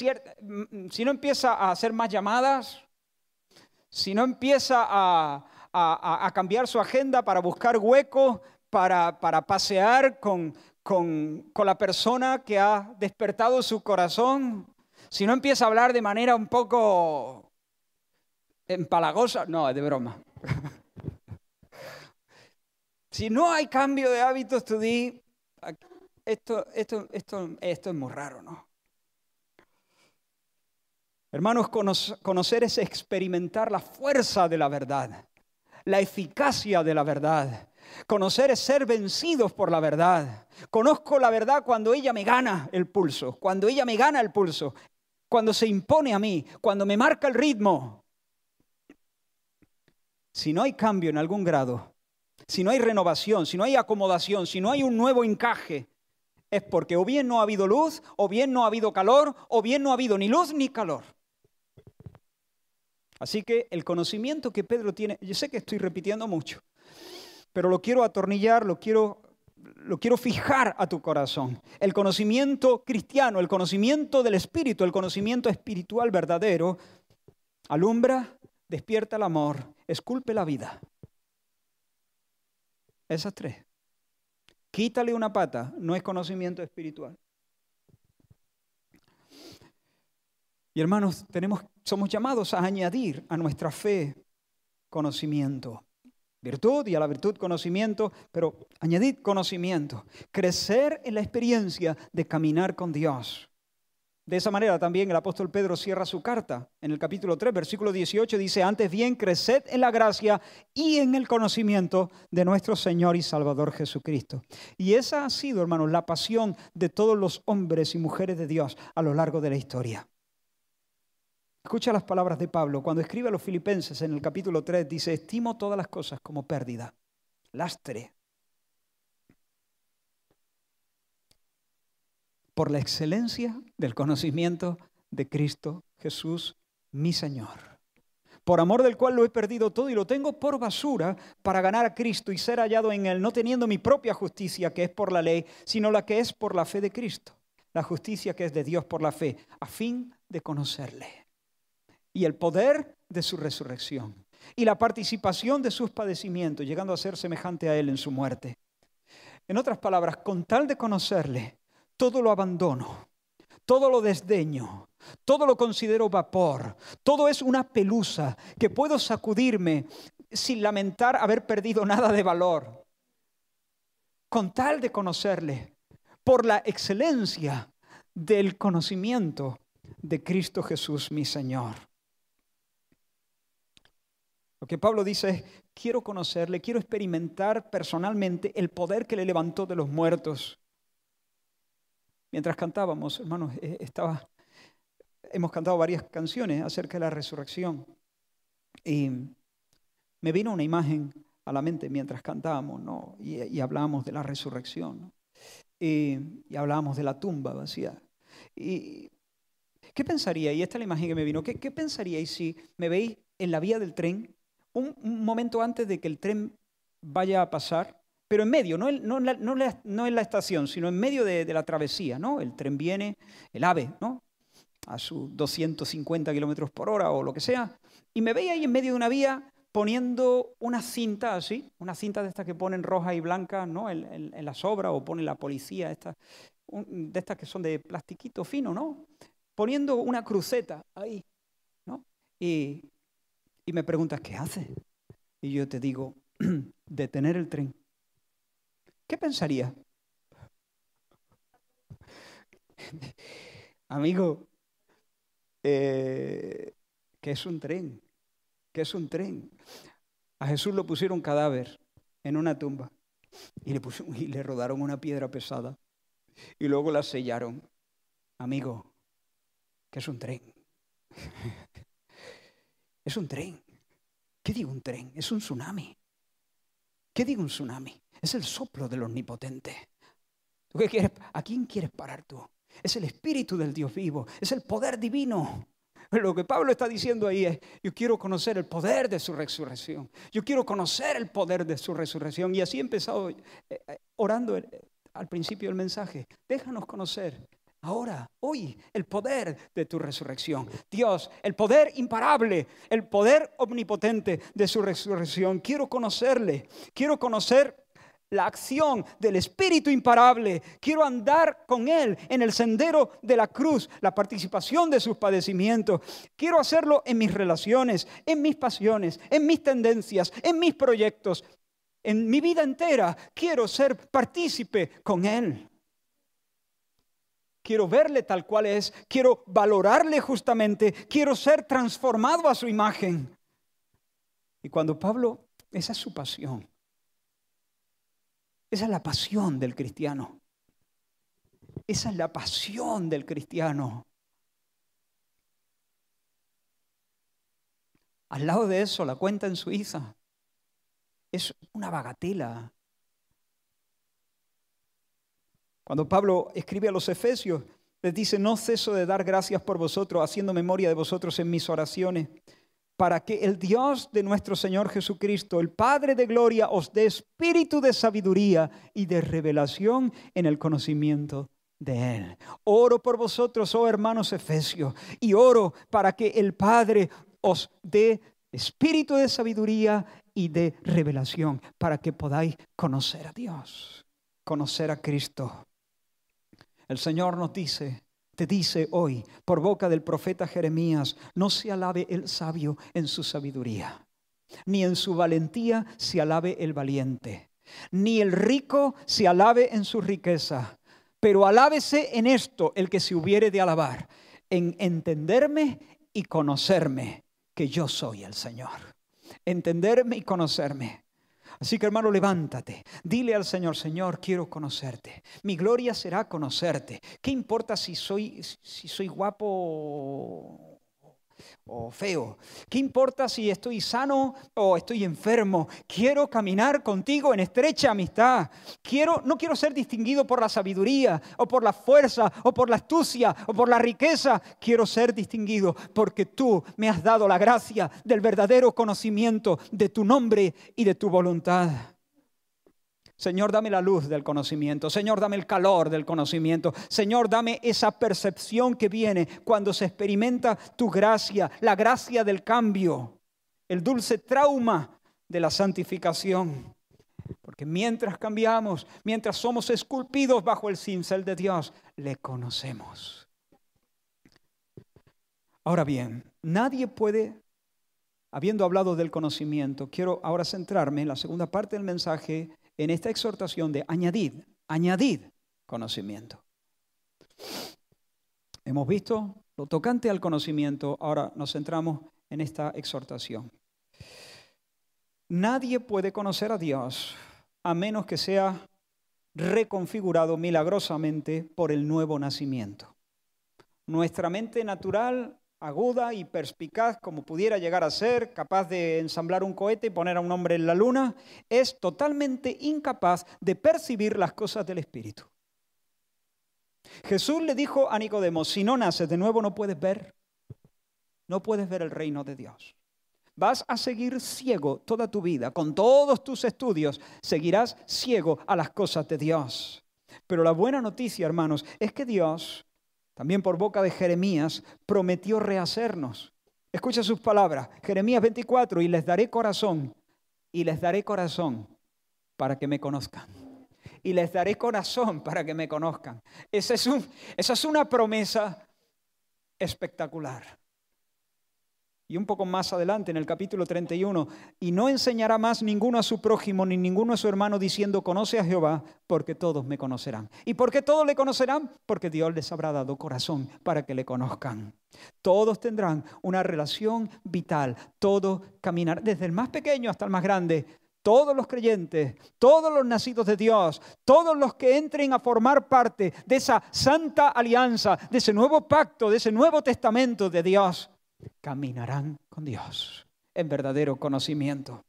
mm, si no empieza a hacer más llamadas, si no empieza a, cambiar su agenda para buscar hueco, para, pasear con, con, la persona que ha despertado su corazón, si no empieza a hablar de manera un poco empalagosa, no, es de broma. si no hay cambio de hábitos, tú di, esto, esto, esto, esto es muy raro, ¿no? Hermanos, conocer es experimentar la fuerza de la verdad, la eficacia de la verdad. Conocer es ser vencidos por la verdad. Conozco la verdad cuando ella me gana el pulso, cuando ella me gana el pulso, cuando se impone a mí, cuando me marca el ritmo. Si no hay cambio en algún grado, si no hay renovación, si no hay acomodación, si no hay un nuevo encaje, es porque o bien no ha habido luz, o bien no ha habido calor, o bien no ha habido ni luz ni calor. Así que el conocimiento que Pedro tiene, yo sé que estoy repitiendo mucho, pero lo quiero atornillar, lo quiero, lo quiero fijar a tu corazón. El conocimiento cristiano, el conocimiento del Espíritu, el conocimiento espiritual verdadero, alumbra, despierta el amor, esculpe la vida. Esas tres. Quítale una pata, no es conocimiento espiritual. Y hermanos, somos llamados a añadir a nuestra fe conocimiento. Virtud y a la virtud conocimiento, pero añadir conocimiento. Crecer en la experiencia de caminar con Dios. De esa manera también el apóstol Pedro cierra su carta. En el capítulo 3, versículo 18 dice, antes bien, creced en la gracia y en el conocimiento de nuestro Señor y Salvador Jesucristo. Y esa ha sido, hermanos, la pasión de todos los hombres y mujeres de Dios a lo largo de la historia. Escucha las palabras de Pablo. Cuando escribe a los filipenses en el capítulo 3, dice, estimo todas las cosas como pérdida, lastre, por la excelencia del conocimiento de Cristo Jesús, mi Señor. Por amor del cual lo he perdido todo y lo tengo por basura para ganar a Cristo y ser hallado en Él, no teniendo mi propia justicia que es por la ley, sino la que es por la fe de Cristo, la justicia que es de Dios por la fe, a fin de conocerle y el poder de su resurrección y la participación de sus padecimientos, llegando a ser semejante a Él en su muerte. En otras palabras, con tal de conocerle, todo lo abandono, todo lo desdeño, todo lo considero vapor, todo es una pelusa que puedo sacudirme sin lamentar haber perdido nada de valor. Con tal de conocerle, por la excelencia del conocimiento de Cristo Jesús mi Señor. Lo que Pablo dice es, quiero conocerle, quiero experimentar personalmente el poder que le levantó de los muertos. mientras cantábamos, hermanos, eh, estaba, hemos cantado varias canciones acerca de la resurrección. Y me vino una imagen a la mente mientras cantábamos, ¿no? Y, hablábamos de la resurrección, y, y, hablábamos de la tumba vacía. Y, ¿Qué pensaría? Y esta es la imagen que me vino. ¿Qué, qué pensaríais si me veis en la vía del tren, un, momento antes de que el tren vaya a pasar, pero en medio, no, no, no, en la estación, sino en medio de, la travesía, ¿no? El tren viene, el ave, ¿no? A sus 250 kilómetros por hora o lo que sea, y me veis ahí en medio de una vía poniendo una cinta así, una cinta de estas que ponen roja y blanca ¿no? en, en, las obras o pone la policía, estas, de estas que son de plastiquito fino, ¿no? Poniendo una cruceta ahí, ¿no? Y, y me preguntas, ¿qué hace? Y yo te digo, detener el tren. ¿Qué pensaría? Amigo, eh, ¿qué es un tren? ¿Qué es un tren? A Jesús lo pusieron cadáver en una tumba y le, pusieron, y le rodaron una piedra pesada y luego la sellaron. Amigo, ¿qué es un tren? Es un tren. ¿Qué digo un tren? Es un tsunami. ¿Qué digo un tsunami? Es el soplo del omnipotente. ¿Tú qué quieres? ¿A quién quieres parar tú? Es el espíritu del Dios vivo, es el poder divino. Lo que Pablo está diciendo ahí es, yo quiero conocer el poder de su resurrección. Yo quiero conocer el poder de su resurrección. Y así he empezado eh, eh, orando eh, al principio del mensaje. Déjanos conocer ahora, hoy, el poder de tu resurrección. Dios, el poder imparable, el poder omnipotente de su resurrección. Quiero conocerle, quiero conocer la acción del Espíritu imparable. Quiero andar con Él en el sendero de la cruz, la participación de sus padecimientos. Quiero hacerlo en mis relaciones, en mis pasiones, en mis tendencias, en mis proyectos. En mi vida entera quiero ser partícipe con Él quiero verle tal cual es, quiero valorarle justamente, quiero ser transformado a su imagen. Y cuando Pablo, esa es su pasión, esa es la pasión del cristiano, esa es la pasión del cristiano. Al lado de eso, la cuenta en Suiza es una bagatela. Cuando Pablo escribe a los Efesios, les dice, no ceso de dar gracias por vosotros, haciendo memoria de vosotros en mis oraciones, para que el Dios de nuestro Señor Jesucristo, el Padre de Gloria, os dé espíritu de sabiduría y de revelación en el conocimiento de Él. Oro por vosotros, oh hermanos Efesios, y oro para que el Padre os dé espíritu de sabiduría y de revelación, para que podáis conocer a Dios, conocer a Cristo. El Señor nos dice, te dice hoy, por boca del profeta Jeremías, no se alabe el sabio en su sabiduría, ni en su valentía se alabe el valiente, ni el rico se alabe en su riqueza, pero alábese en esto el que se hubiere de alabar, en entenderme y conocerme, que yo soy el Señor. Entenderme y conocerme. Así que hermano, levántate, dile al Señor, Señor, quiero conocerte. Mi gloria será conocerte. ¿Qué importa si soy, si soy guapo o feo. ¿Qué importa si estoy sano o estoy enfermo? Quiero caminar contigo en estrecha amistad. Quiero, no quiero ser distinguido por la sabiduría o por la fuerza o por la astucia o por la riqueza. Quiero ser distinguido porque tú me has dado la gracia del verdadero conocimiento de tu nombre y de tu voluntad. Señor, dame la luz del conocimiento. Señor, dame el calor del conocimiento. Señor, dame esa percepción que viene cuando se experimenta tu gracia, la gracia del cambio, el dulce trauma de la santificación. Porque mientras cambiamos, mientras somos esculpidos bajo el cincel de Dios, le conocemos. Ahora bien, nadie puede, habiendo hablado del conocimiento, quiero ahora centrarme en la segunda parte del mensaje en esta exhortación de añadid, añadid conocimiento. Hemos visto lo tocante al conocimiento, ahora nos centramos en esta exhortación. Nadie puede conocer a Dios a menos que sea reconfigurado milagrosamente por el nuevo nacimiento. Nuestra mente natural, aguda y perspicaz como pudiera llegar a ser, capaz de ensamblar un cohete y poner a un hombre en la luna, es totalmente incapaz de percibir las cosas del Espíritu. Jesús le dijo a Nicodemo, si no naces de nuevo no puedes ver, no puedes ver el reino de Dios. Vas a seguir ciego toda tu vida, con todos tus estudios, seguirás ciego a las cosas de Dios. Pero la buena noticia, hermanos, es que Dios, también por boca de Jeremías, prometió rehacernos. Escucha sus palabras, Jeremías 24, y les daré corazón, y les daré corazón para que me conozcan. Y les daré corazón para que me conozcan. Esa es, esa es una promesa espectacular. Y un poco más adelante, en el capítulo 31, y no enseñará más ninguno a su prójimo ni ninguno a su hermano diciendo, conoce a Jehová, porque todos me conocerán. ¿Y por qué todos le conocerán? Porque Dios les habrá dado corazón para que le conozcan. Todos tendrán una relación vital, todos caminar, desde el más pequeño hasta el más grande. Todos los creyentes, todos los nacidos de Dios, todos los que entren a formar parte de esa santa alianza, de ese nuevo pacto, de ese nuevo testamento de Dios, caminarán con Dios en verdadero conocimiento.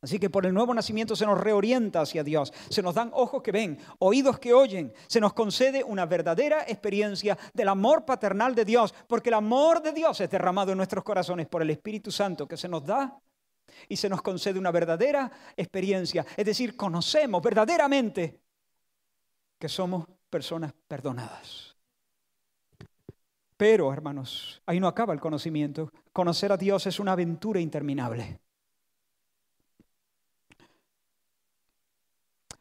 Así que por el nuevo nacimiento se nos reorienta hacia Dios, se nos dan ojos que ven, oídos que oyen, se nos concede una verdadera experiencia del amor paternal de Dios, porque el amor de Dios es derramado en nuestros corazones por el Espíritu Santo que se nos da y se nos concede una verdadera experiencia, es decir, conocemos verdaderamente que somos personas perdonadas. Pero, hermanos, ahí no acaba el conocimiento. Conocer a Dios es una aventura interminable.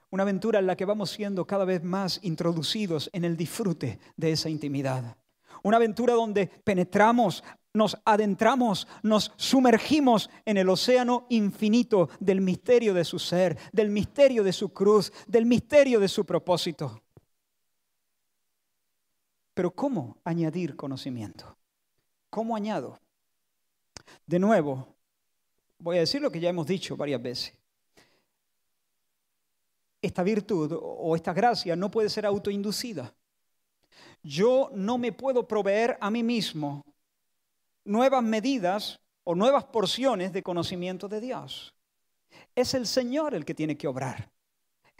Una aventura en la que vamos siendo cada vez más introducidos en el disfrute de esa intimidad. Una aventura donde penetramos, nos adentramos, nos sumergimos en el océano infinito del misterio de su ser, del misterio de su cruz, del misterio de su propósito. Pero ¿cómo añadir conocimiento? ¿Cómo añado? De nuevo, voy a decir lo que ya hemos dicho varias veces. Esta virtud o esta gracia no puede ser autoinducida. Yo no me puedo proveer a mí mismo nuevas medidas o nuevas porciones de conocimiento de Dios. Es el Señor el que tiene que obrar.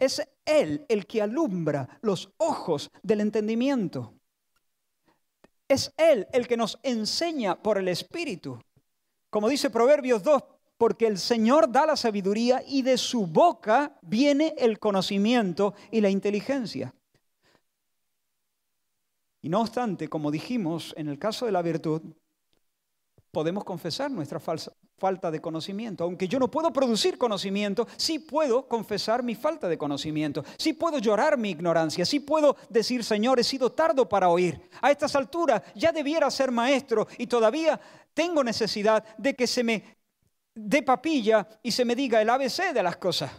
Es Él el que alumbra los ojos del entendimiento. Es Él el que nos enseña por el Espíritu. Como dice Proverbios 2, porque el Señor da la sabiduría y de su boca viene el conocimiento y la inteligencia. Y no obstante, como dijimos en el caso de la virtud, podemos confesar nuestra falsa, falta de conocimiento. Aunque yo no puedo producir conocimiento, sí puedo confesar mi falta de conocimiento, sí puedo llorar mi ignorancia, sí puedo decir, Señor, he sido tardo para oír. A estas alturas ya debiera ser maestro y todavía tengo necesidad de que se me dé papilla y se me diga el ABC de las cosas.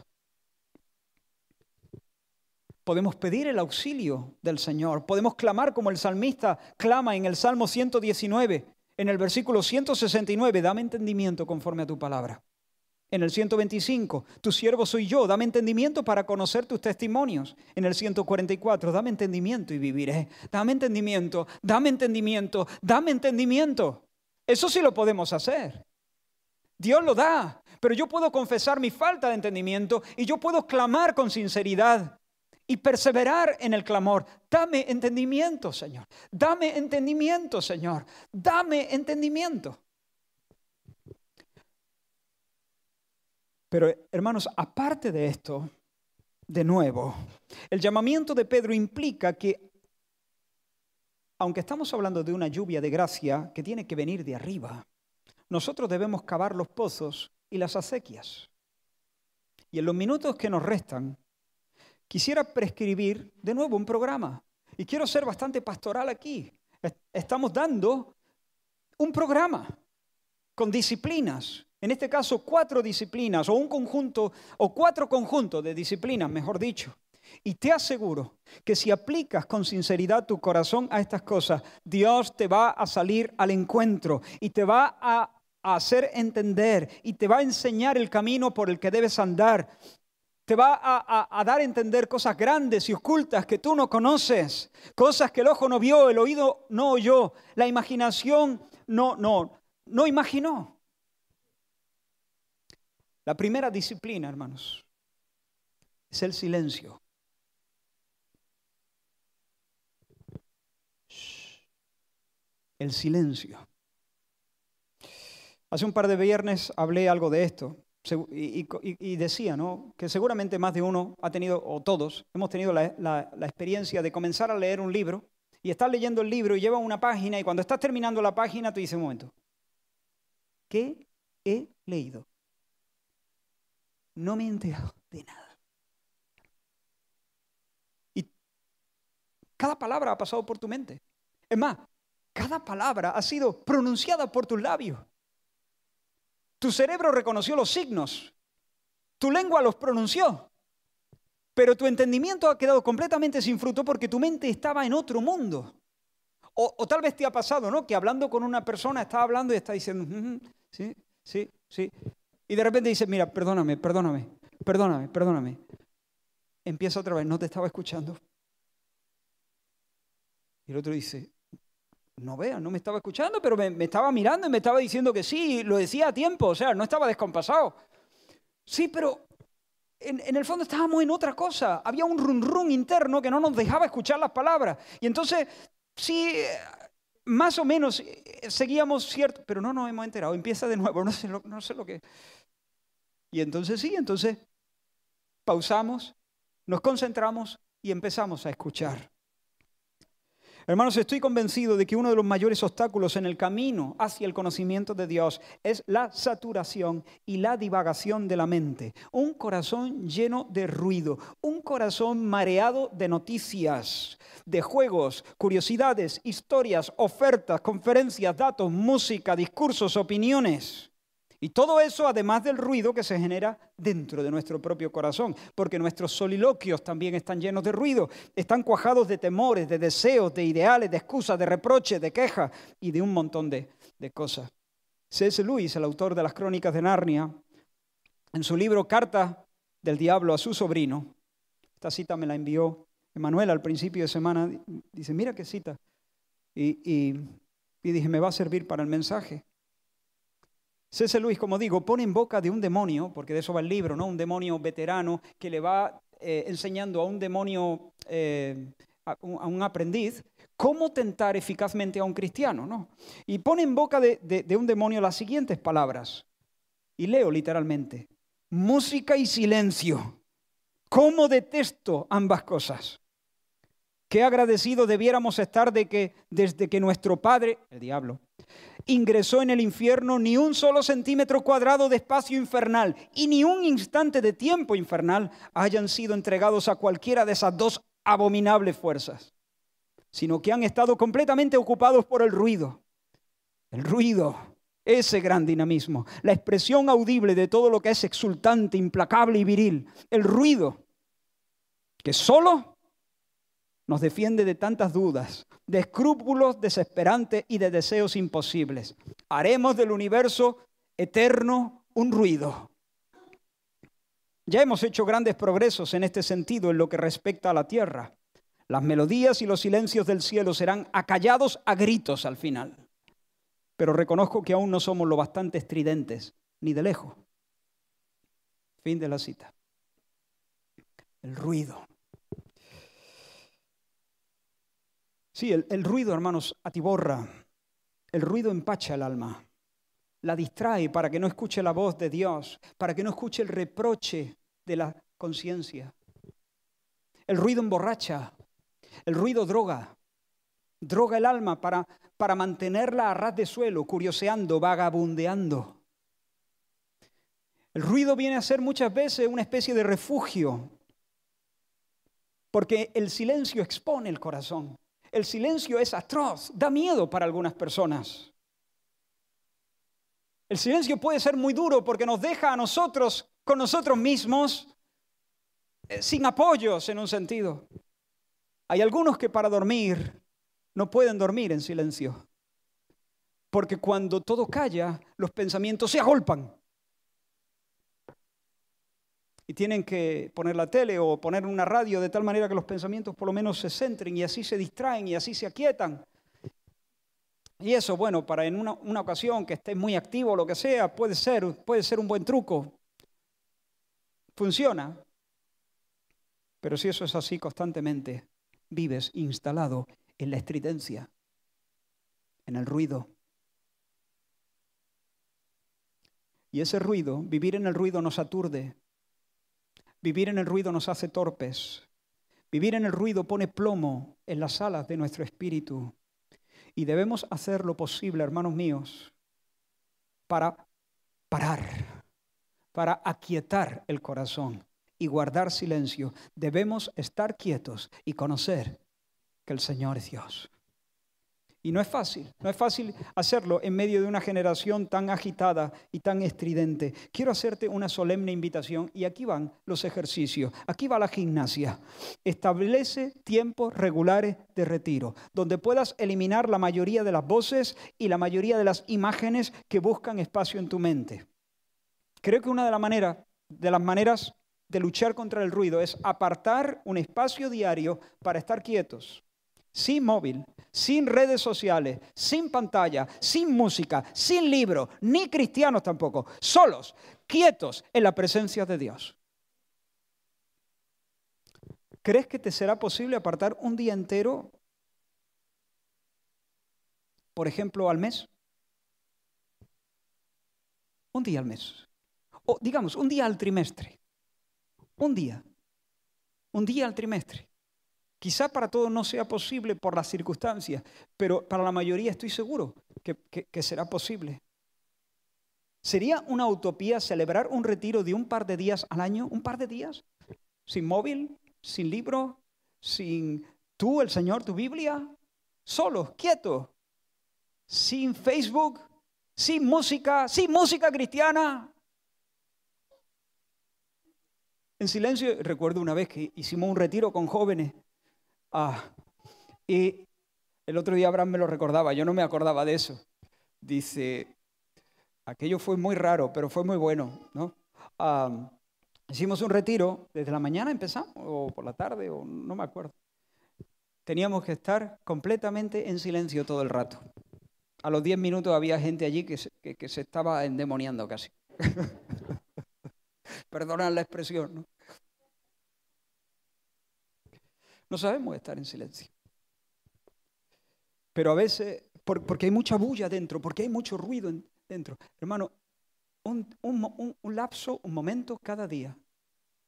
Podemos pedir el auxilio del Señor, podemos clamar como el salmista clama en el Salmo 119 en el versículo 169, dame entendimiento conforme a tu palabra. En el 125, tu siervo soy yo, dame entendimiento para conocer tus testimonios. En el 144, dame entendimiento y viviré. Dame entendimiento, dame entendimiento, dame entendimiento. Eso sí lo podemos hacer. Dios lo da, pero yo puedo confesar mi falta de entendimiento y yo puedo clamar con sinceridad y perseverar en el clamor. Dame entendimiento, Señor. Dame entendimiento, Señor. Dame entendimiento. Pero, hermanos, aparte de esto, de nuevo, el llamamiento de Pedro implica que, aunque estamos hablando de una lluvia de gracia que tiene que venir de arriba, nosotros debemos cavar los pozos y las acequias. Y en los minutos que nos restan, quisiera prescribir de nuevo un programa. Y quiero ser bastante pastoral aquí. Estamos dando un programa con disciplinas, en este caso cuatro disciplinas o un conjunto o cuatro conjuntos de disciplinas, mejor dicho. Y te aseguro que si aplicas con sinceridad tu corazón a estas cosas, Dios te va a salir al encuentro y te va a hacer entender y te va a enseñar el camino por el que debes andar te va a, dar a entender cosas grandes y ocultas que tú no conoces, cosas que el ojo no vio, el oído no oyó, la imaginación no, no, no imaginó. La primera disciplina, hermanos, es el silencio. El silencio. Hace un par de viernes hablé algo de esto. Y, decía ¿no? que seguramente más de uno ha tenido, o todos, hemos tenido la, experiencia de comenzar a leer un libro y estás leyendo el libro y lleva una página y cuando estás terminando la página te dice un momento, ¿qué he leído? No me he enterado de nada. Y cada palabra ha pasado por tu mente. Es más, cada palabra ha sido pronunciada por tus labios. Tu cerebro reconoció los signos. Tu lengua los pronunció. Pero tu entendimiento ha quedado completamente sin fruto porque tu mente estaba en otro mundo. O, tal vez te ha pasado, ¿no? Que hablando con una persona está hablando y está diciendo, sí, sí, sí. Y de repente dice, mira, perdóname, perdóname, perdóname, perdóname. Empieza otra vez, no te estaba escuchando. Y el otro dice, no vea, no me estaba escuchando, pero me, estaba mirando y me estaba diciendo que sí, lo decía a tiempo, o sea, no estaba descompasado. Sí, pero en, el fondo estábamos en otra cosa. Había un run interno que no nos dejaba escuchar las palabras. Y entonces, sí, más o menos eh, seguíamos cierto, pero no nos hemos enterado. Empieza de nuevo, no sé lo, no sé lo que. Y entonces sí, entonces pausamos, nos concentramos y empezamos a escuchar. Hermanos, estoy convencido de que uno de los mayores obstáculos en el camino hacia el conocimiento de Dios es la saturación y la divagación de la mente. Un corazón lleno de ruido, un corazón mareado de noticias, de juegos, curiosidades, historias, ofertas, conferencias, datos, música, discursos, opiniones. Y todo eso además del ruido que se genera dentro de nuestro propio corazón, porque nuestros soliloquios también están llenos de ruido, están cuajados de temores, de deseos, de ideales, de excusas, de reproches, de quejas y de un montón de, de cosas. C.S. Lewis, el autor de las Crónicas de Narnia, en su libro Carta del Diablo a su sobrino, esta cita me la envió Emanuel al principio de semana, dice, mira qué cita. Y, y, y dije, me va a servir para el mensaje. C.S. Luis, como digo, pone en boca de un demonio, porque de eso va el libro, ¿no? Un demonio veterano que le va eh, enseñando a un demonio, eh, a, un, aprendiz, cómo tentar eficazmente a un cristiano, ¿no? Y pone en boca de, de un demonio las siguientes palabras, y leo literalmente, música y silencio. ¿Cómo detesto ambas cosas? Qué agradecido debiéramos estar de que desde que nuestro Padre, el diablo, ingresó en el infierno ni un solo centímetro cuadrado de espacio infernal y ni un instante de tiempo infernal hayan sido entregados a cualquiera de esas dos abominables fuerzas, sino que han estado completamente ocupados por el ruido. El ruido, ese gran dinamismo, la expresión audible de todo lo que es exultante, implacable y viril, el ruido, que solo nos defiende de tantas dudas, de escrúpulos desesperantes y de deseos imposibles. Haremos del universo eterno un ruido. Ya hemos hecho grandes progresos en este sentido en lo que respecta a la tierra. Las melodías y los silencios del cielo serán acallados a gritos al final. Pero reconozco que aún no somos lo bastante estridentes, ni de lejos. Fin de la cita. El ruido. Sí, el, ruido, hermanos, atiborra. El ruido empacha el alma. La distrae para que no escuche la voz de Dios, para que no escuche el reproche de la conciencia. El ruido emborracha. El ruido droga. Droga el alma para, para mantenerla a ras de suelo, curioseando, vagabundeando. El ruido viene a ser muchas veces una especie de refugio, porque el silencio expone el corazón. El silencio es atroz, da miedo para algunas personas. El silencio puede ser muy duro porque nos deja a nosotros con nosotros mismos eh, sin apoyos en un sentido. Hay algunos que para dormir no pueden dormir en silencio. Porque cuando todo calla, los pensamientos se agolpan. Y tienen que poner la tele o poner una radio de tal manera que los pensamientos por lo menos se centren y así se distraen y así se aquietan. Y eso, bueno, para en una, una ocasión que estés muy activo o lo que sea, puede ser, puede ser un buen truco. Funciona. Pero si eso es así constantemente, vives instalado en la estridencia, en el ruido. Y ese ruido, vivir en el ruido nos aturde, Vivir en el ruido nos hace torpes. Vivir en el ruido pone plomo en las alas de nuestro espíritu. Y debemos hacer lo posible, hermanos míos, para parar, para aquietar el corazón y guardar silencio. Debemos estar quietos y conocer que el Señor es Dios. Y no es fácil, no es fácil hacerlo en medio de una generación tan agitada y tan estridente. Quiero hacerte una solemne invitación y aquí van los ejercicios, aquí va la gimnasia. Establece tiempos regulares de retiro, donde puedas eliminar la mayoría de las voces y la mayoría de las imágenes que buscan espacio en tu mente. Creo que una de las maneras, de las maneras de luchar contra el ruido es apartar un espacio diario para estar quietos sin móvil, sin redes sociales, sin pantalla, sin música, sin libro, ni cristianos tampoco, solos, quietos en la presencia de Dios. ¿Crees que te será posible apartar un día entero, por ejemplo, al mes? Un día al mes. O digamos, un día al trimestre. Un día. Un día al trimestre. Quizá para todos no sea posible por las circunstancias, pero para la mayoría estoy seguro que, será posible. ¿Sería una utopía celebrar un retiro de un par de días al año? ¿Un par de días? ¿Sin móvil? ¿Sin libro? ¿Sin tú, el Señor, tu Biblia? Solo, quieto. ¿Sin Facebook? ¿Sin música? ¿Sin música cristiana? En silencio, recuerdo una vez que hicimos un retiro con jóvenes Ah, y el otro día Abraham me lo recordaba, yo no me acordaba de eso. Dice, aquello fue muy raro, pero fue muy bueno, ¿no? hicimos un retiro, desde la mañana empezamos, o por la tarde, o no me acuerdo. Teníamos que estar completamente en silencio todo el rato. A los 10 minutos había gente allí que se, que se estaba endemoniando casi. Perdonad la expresión, ¿no? No sabemos estar en silencio. Pero a veces, porque hay mucha bulla dentro, porque hay mucho ruido dentro. Hermano, un, lapso, un momento cada día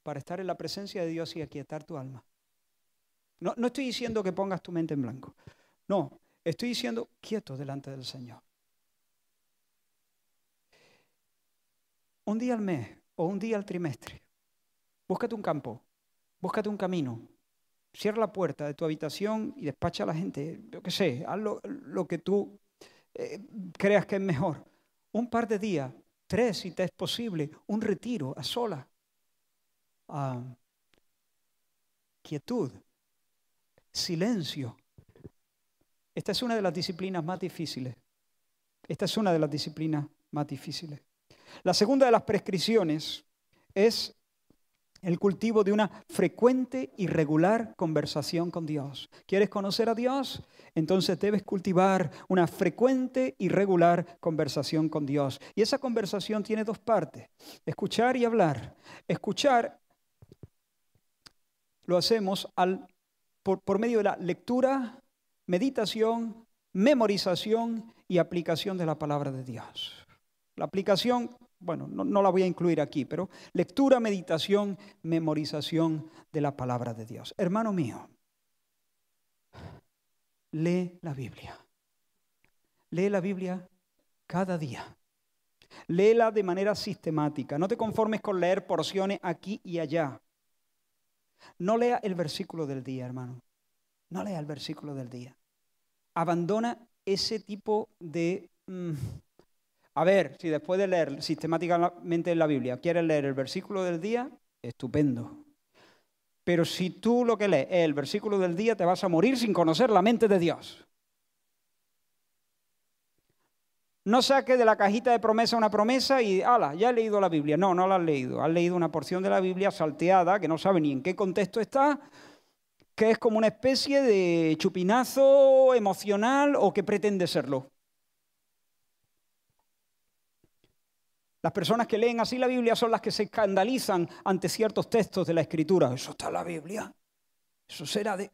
para estar en la presencia de Dios y aquietar tu alma. No, no estoy diciendo que pongas tu mente en blanco. No, estoy diciendo quieto delante del Señor. Un día al mes o un día al trimestre. Búscate un campo, búscate un camino, Cierra la puerta de tu habitación y despacha a la gente. Yo qué sé, haz lo, que tú eh, creas que es mejor. Un par de días, tres si te es posible, un retiro a sola. Ah, quietud, silencio. Esta es una de las disciplinas más difíciles. Esta es una de las disciplinas más difíciles. La segunda de las prescripciones es el cultivo de una frecuente y regular conversación con Dios. ¿Quieres conocer a Dios? Entonces debes cultivar una frecuente y regular conversación con Dios. Y esa conversación tiene dos partes, escuchar y hablar. Escuchar lo hacemos por, por medio de la lectura, meditación, memorización y aplicación de la palabra de Dios. La aplicación bueno, no, la voy a incluir aquí, pero lectura, meditación, memorización de la palabra de Dios. Hermano mío, lee la Biblia. Lee la Biblia cada día. Léela de manera sistemática. No te conformes con leer porciones aquí y allá. No lea el versículo del día, hermano. No lea el versículo del día. Abandona ese tipo de... Mm, a ver, si después de leer sistemáticamente en la Biblia quieres leer el versículo del día, estupendo. Pero si tú lo que lees es el versículo del día, te vas a morir sin conocer la mente de Dios. No saque de la cajita de promesa una promesa y, ala, ya he leído la Biblia. No, no la has leído. Has leído una porción de la Biblia salteada que no sabe ni en qué contexto está, que es como una especie de chupinazo emocional o que pretende serlo. Las personas que leen así la Biblia son las que se escandalizan ante ciertos textos de la Escritura. Eso está en la Biblia. Eso será de...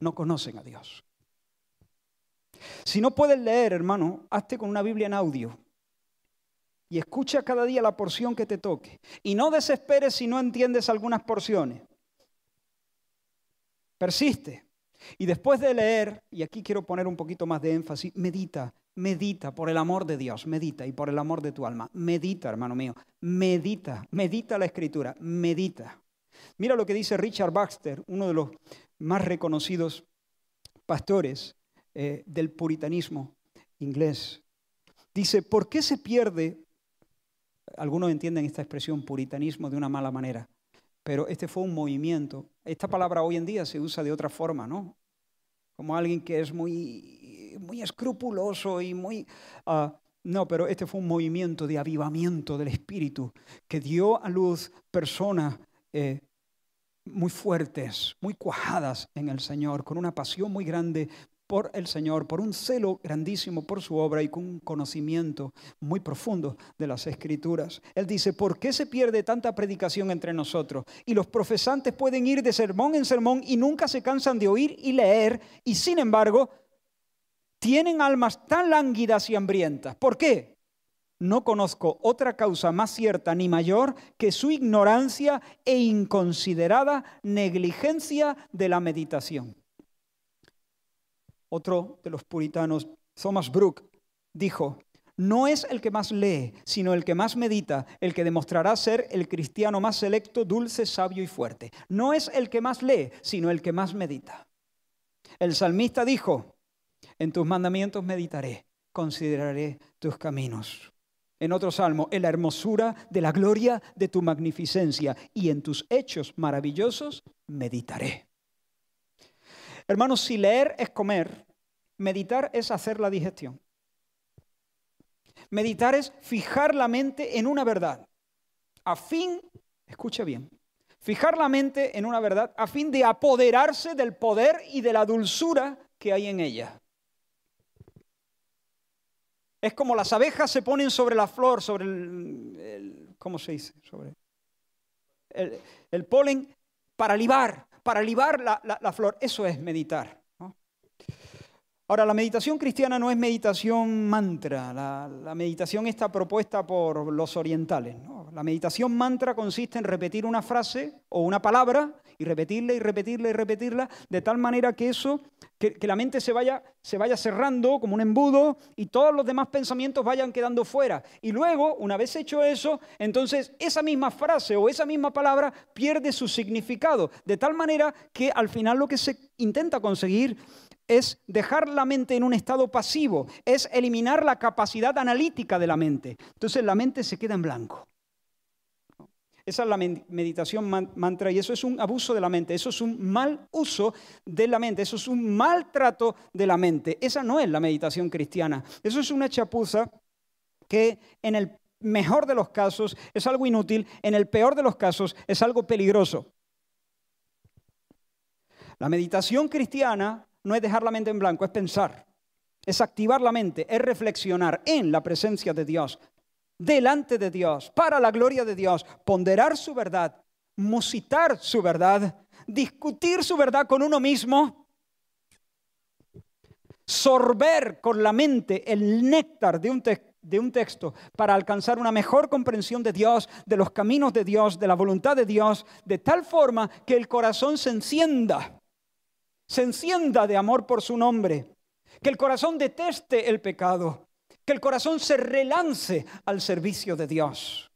No conocen a Dios. Si no puedes leer, hermano, hazte con una Biblia en audio y escucha cada día la porción que te toque. Y no desesperes si no entiendes algunas porciones. Persiste. Y después de leer, y aquí quiero poner un poquito más de énfasis, medita, medita por el amor de Dios, medita y por el amor de tu alma. Medita, hermano mío, medita, medita la escritura, medita. Mira lo que dice Richard Baxter, uno de los más reconocidos pastores eh, del puritanismo inglés. Dice, ¿por qué se pierde? Algunos entienden esta expresión puritanismo de una mala manera, pero este fue un movimiento. Esta palabra hoy en día se usa de otra forma, ¿no? Como alguien que es muy, muy escrupuloso y muy... Ah, no, pero este fue un movimiento de avivamiento del espíritu que dio a luz personas eh, muy fuertes, muy cuajadas en el Señor, con una pasión muy grande por el Señor, por un celo grandísimo por su obra y con un conocimiento muy profundo de las escrituras. Él dice, ¿por qué se pierde tanta predicación entre nosotros? Y los profesantes pueden ir de sermón en sermón y nunca se cansan de oír y leer, y sin embargo, tienen almas tan lánguidas y hambrientas. ¿Por qué? No conozco otra causa más cierta ni mayor que su ignorancia e inconsiderada negligencia de la meditación. Otro de los puritanos, Thomas Brooke, dijo, no es el que más lee, sino el que más medita, el que demostrará ser el cristiano más selecto, dulce, sabio y fuerte. No es el que más lee, sino el que más medita. El salmista dijo, en tus mandamientos meditaré, consideraré tus caminos. En otro salmo, en la hermosura de la gloria de tu magnificencia y en tus hechos maravillosos meditaré. Hermanos, si leer es comer, meditar es hacer la digestión. Meditar es fijar la mente en una verdad, a fin, escuche bien, fijar la mente en una verdad a fin de apoderarse del poder y de la dulzura que hay en ella. Es como las abejas se ponen sobre la flor, sobre el, ¿cómo se dice? Sobre el polen para libar, para libar la, flor. Eso es meditar. Ahora, la meditación cristiana no es meditación mantra. La, meditación está propuesta por los orientales. La meditación mantra consiste en repetir una frase o una palabra y repetirla y repetirla y repetirla de tal manera que eso, que, la mente se vaya, se vaya cerrando como un embudo y todos los demás pensamientos vayan quedando fuera. Y luego, una vez hecho eso, entonces esa misma frase o esa misma palabra pierde su significado, de tal manera que al final lo que se intenta conseguir es dejar la mente en un estado pasivo, es eliminar la capacidad analítica de la mente. Entonces la mente se queda en blanco. Esa es la meditación mantra y eso es un abuso de la mente, eso es un mal uso de la mente, eso es un maltrato de la mente. Esa no es la meditación cristiana. Eso es una chapuza que en el mejor de los casos es algo inútil, en el peor de los casos es algo peligroso. La meditación cristiana no es dejar la mente en blanco, es pensar, es activar la mente, es reflexionar en la presencia de Dios, delante de Dios, para la gloria de Dios, ponderar su verdad, musitar su verdad, discutir su verdad con uno mismo, sorber con la mente el néctar de un, texto para alcanzar una mejor comprensión de Dios, de los caminos de Dios, de la voluntad de Dios, de tal forma que el corazón se encienda, se encienda de amor por su nombre, que el corazón deteste el pecado, que el corazón se relance al servicio de Dios.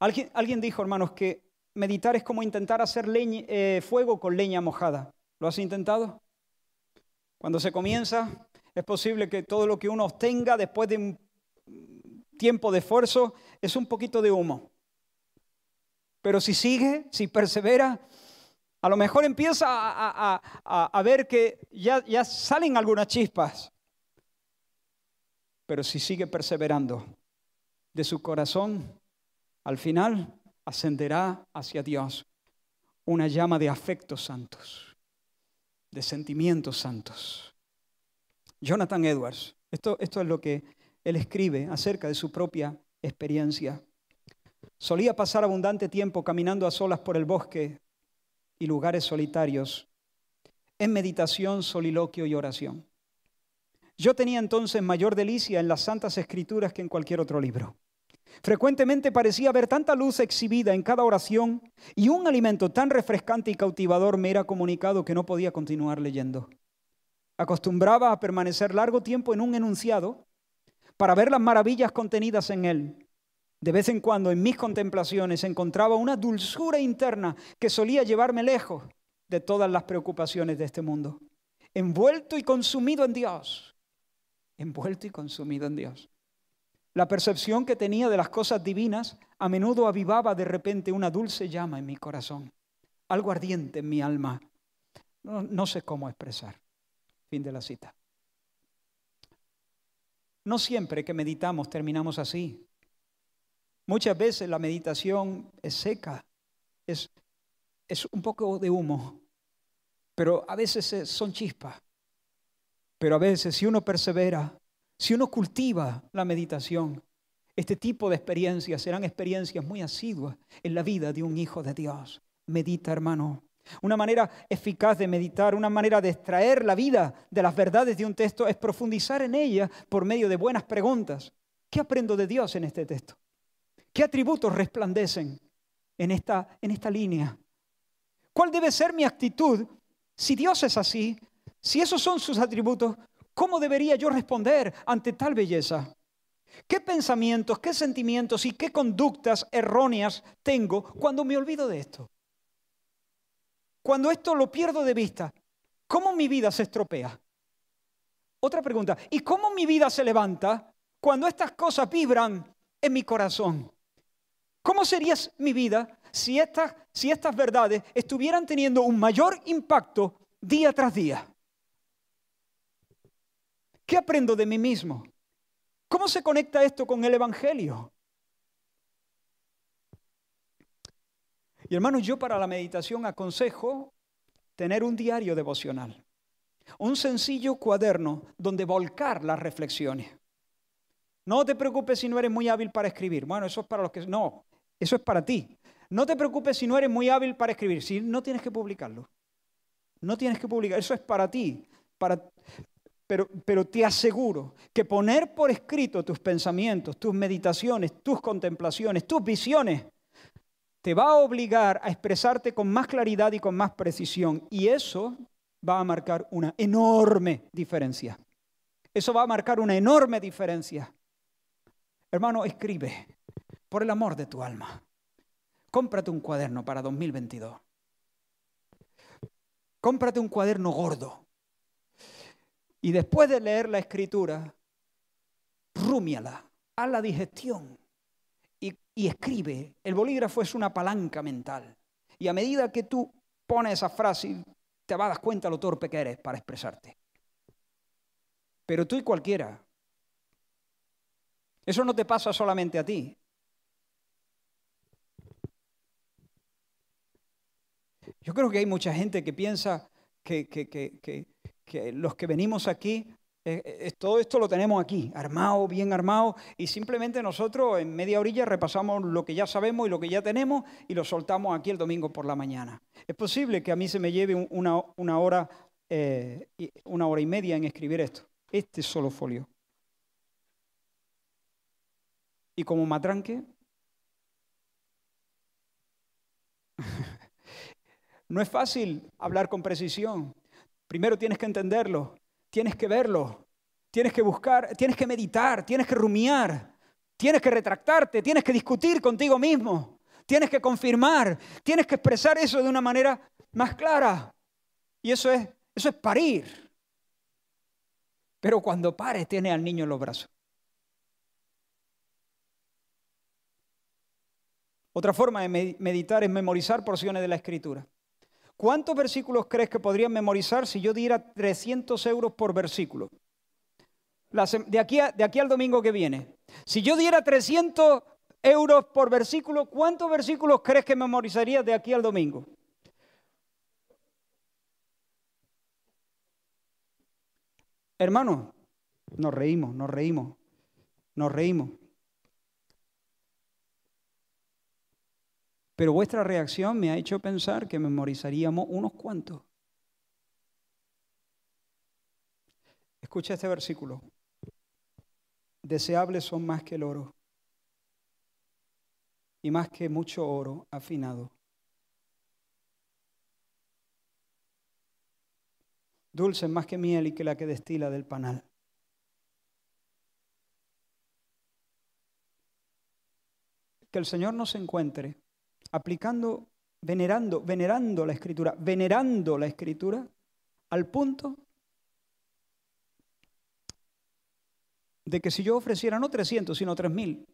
Alguien, dijo, hermanos, que meditar es como intentar hacer eh, fuego con leña mojada. ¿Lo has intentado? Cuando se comienza, es posible que todo lo que uno obtenga después de un tiempo de esfuerzo es un poquito de humo. Pero si sigue, si persevera, A lo mejor empieza a, ver que ya, salen algunas chispas. Pero si sigue perseverando, de su corazón, al final ascenderá hacia Dios una llama de afectos santos, de sentimientos santos. Jonathan Edwards, esto, esto es lo que él escribe acerca de su propia experiencia. Solía pasar abundante tiempo caminando a solas por el bosque y lugares solitarios, en meditación, soliloquio y oración. Yo tenía entonces mayor delicia en las santas escrituras que en cualquier otro libro. Frecuentemente parecía haber tanta luz exhibida en cada oración y un alimento tan refrescante y cautivador me era comunicado que no podía continuar leyendo. Acostumbraba a permanecer largo tiempo en un enunciado para ver las maravillas contenidas en él. De vez en cuando en mis contemplaciones encontraba una dulzura interna que solía llevarme lejos de todas las preocupaciones de este mundo. Envuelto y consumido en Dios. Envuelto y consumido en Dios. La percepción que tenía de las cosas divinas a menudo avivaba de repente una dulce llama en mi corazón, algo ardiente en mi alma. No, sé cómo expresar. Fin de la cita. No siempre que meditamos terminamos así. Muchas veces la meditación es seca, es, es un poco de humo, pero a veces son chispas. Pero a veces si uno persevera, si uno cultiva la meditación, este tipo de experiencias serán experiencias muy asiduas en la vida de un hijo de Dios. Medita, hermano. Una manera eficaz de meditar, una manera de extraer la vida de las verdades de un texto es profundizar en ella por medio de buenas preguntas. ¿Qué aprendo de Dios en este texto? ¿Qué atributos resplandecen en esta, en esta línea? ¿Cuál debe ser mi actitud si Dios es así? Si esos son sus atributos, ¿Cómo debería yo responder ante tal belleza? ¿Qué pensamientos, qué sentimientos y qué conductas erróneas tengo cuando me olvido de esto? Cuando esto lo pierdo de vista, ¿cómo mi vida se estropea? Otra pregunta, ¿y cómo mi vida se levanta cuando estas cosas vibran en mi corazón? ¿Cómo sería mi vida si estas, si estas verdades estuvieran teniendo un mayor impacto día tras día? ¿Qué aprendo de mí mismo? ¿Cómo se conecta esto con el Evangelio? Y hermanos, yo para la meditación aconsejo tener un diario devocional, un sencillo cuaderno donde volcar las reflexiones. No te preocupes si no eres muy hábil para escribir. Bueno, eso es para los que... No, eso es para ti. No te preocupes si no eres muy hábil para escribir. Si no tienes que publicarlo. No tienes que publicar. Eso es para ti. Para, pero, te aseguro que poner por escrito tus pensamientos, tus meditaciones, tus contemplaciones, tus visiones, te va a obligar a expresarte con más claridad y con más precisión. Y eso va a marcar una enorme diferencia. Eso va a marcar una enorme diferencia. Hermano, escribe, por el amor de tu alma. Cómprate un cuaderno para 2022. Cómprate un cuaderno gordo y después de leer la escritura, rúmiala, haz la digestión y, y escribe. El bolígrafo es una palanca mental. Y a medida que tú pones esa frase, te vas a dar cuenta lo torpe que eres para expresarte. Pero tú y cualquiera. Eso no te pasa solamente a ti. Yo creo que hay mucha gente que piensa que, que, que, que los que venimos aquí, eh, eh, todo esto lo tenemos aquí, armado, bien armado, y simplemente nosotros en media orilla repasamos lo que ya sabemos y lo que ya tenemos y lo soltamos aquí el domingo por la mañana. Es posible que a mí se me lleve una, una hora, eh, una hora y media en escribir esto, este solo folio. Y como matranque, no es fácil hablar con precisión. Primero tienes que entenderlo, tienes que verlo, tienes que buscar, tienes que meditar, tienes que rumiar, tienes que retractarte, tienes que discutir contigo mismo, tienes que confirmar, tienes que expresar eso de una manera más clara. Y eso es, eso es parir. Pero cuando pares, tiene al niño en los brazos. Otra forma de meditar es memorizar porciones de la escritura. ¿Cuántos versículos crees que podrían memorizar si yo diera 300 euros por versículo? De aquí, de aquí al domingo que viene. Si yo diera 300 euros por versículo, ¿cuántos versículos crees que memorizarías de aquí al domingo? Hermano, nos reímos, nos reímos, nos reímos. Pero vuestra reacción me ha hecho pensar que memorizaríamos unos cuantos. Escucha este versículo. Deseables son más que el oro y más que mucho oro afinado. Dulce más que miel y que la que destila del panal. Que el Señor nos encuentre aplicando, venerando, venerando la escritura, venerando la escritura al punto de que si yo ofreciera no 300, sino 3000,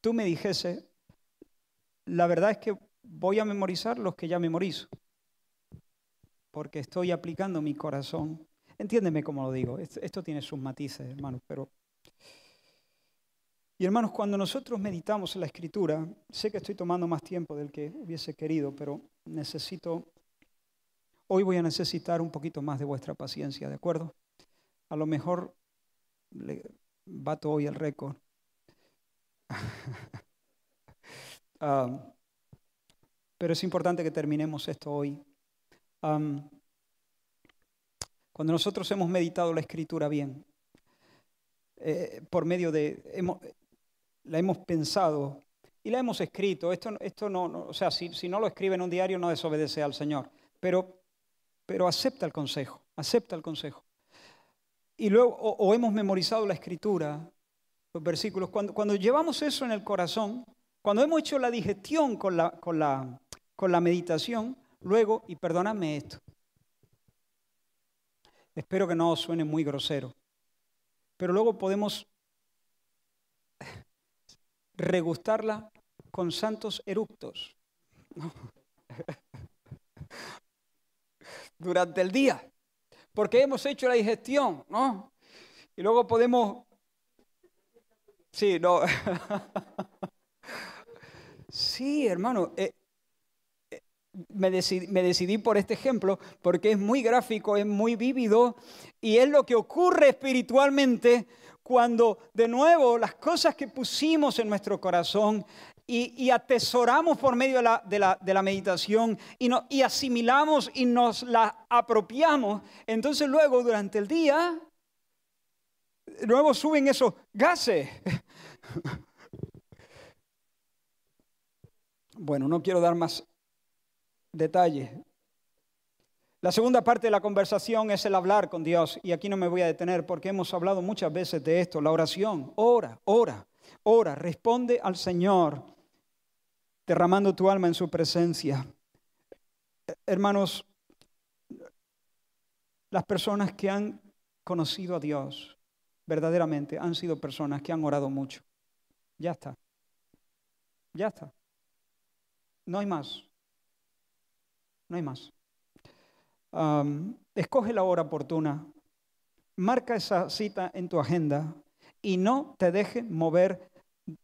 tú me dijese, la verdad es que voy a memorizar los que ya memorizo, porque estoy aplicando mi corazón. Entiéndeme cómo lo digo, esto, tiene sus matices, hermanos, pero y hermanos, cuando nosotros meditamos en la escritura, sé que estoy tomando más tiempo del que hubiese querido, pero necesito, hoy voy a necesitar un poquito más de vuestra paciencia, ¿de acuerdo? A lo mejor le bato hoy el récord. Ah, pero es importante que terminemos esto hoy. cuando nosotros hemos meditado la escritura bien, eh, por medio de, la hemos pensado y la hemos escrito. Esto, esto no, o sea, si, no lo escribe en un diario no desobedece al Señor, pero, pero acepta el consejo, acepta el consejo. Y luego, o, hemos memorizado la escritura, los versículos, cuando, cuando, llevamos eso en el corazón, cuando hemos hecho la digestión con la, con la, con la meditación, luego, y perdóname esto, espero que no suene muy grosero, pero luego podemos regustarla con santos eructos. Durante el día. Porque hemos hecho la digestión, ¿no? Y luego podemos... Sí, no. sí, hermano. Eh, me, decidí, me decidí por este ejemplo porque es muy gráfico, es muy vívido y es lo que ocurre espiritualmente cuando de nuevo las cosas que pusimos en nuestro corazón y, atesoramos por medio de la, meditación y, y asimilamos y nos la apropiamos, entonces luego durante el día, de nuevo suben esos gases. Bueno, no quiero dar más detalles, la segunda parte de la conversación es el hablar con Dios y aquí no me voy a detener porque hemos hablado muchas veces de esto, la oración. Ora, ora, ora, responde al Señor derramando tu alma en su presencia. Hermanos, las personas que han conocido a Dios verdaderamente han sido personas que han orado mucho. Ya está. Ya está. No hay más. No hay más escoge la hora oportuna, marca esa cita en tu agenda y no te deje mover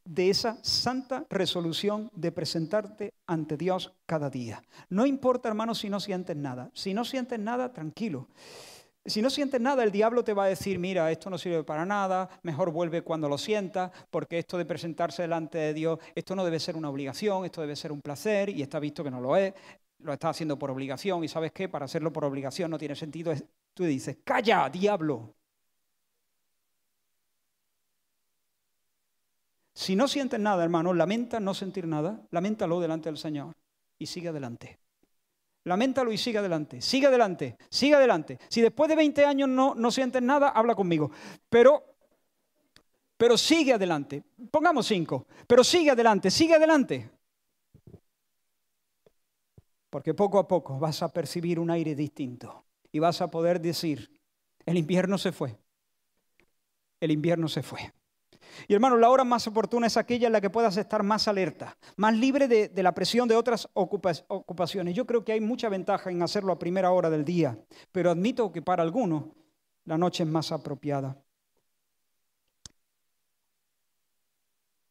de esa santa resolución de presentarte ante Dios cada día. No importa, hermano, si no sientes nada. Si no sientes nada, tranquilo. Si no sientes nada, el diablo te va a decir, mira, esto no sirve para nada, mejor vuelve cuando lo sientas, porque esto de presentarse delante de Dios, esto no debe ser una obligación, esto debe ser un placer, y está visto que no lo es lo estás haciendo por obligación y sabes qué, para hacerlo por obligación no tiene sentido. Tú dices, calla, diablo. Si no sientes nada, hermano, lamenta no sentir nada, lamentalo delante del Señor y sigue adelante. Lamentalo y sigue adelante, sigue adelante, sigue adelante. Si después de 20 años no, no sientes nada, habla conmigo. Pero, pero sigue adelante. Pongamos cinco, pero sigue adelante, sigue adelante. Porque poco a poco vas a percibir un aire distinto y vas a poder decir, el invierno se fue, el invierno se fue. Y hermano, la hora más oportuna es aquella en la que puedas estar más alerta, más libre de, la presión de otras ocupaciones. Yo creo que hay mucha ventaja en hacerlo a primera hora del día, pero admito que para algunos la noche es más apropiada.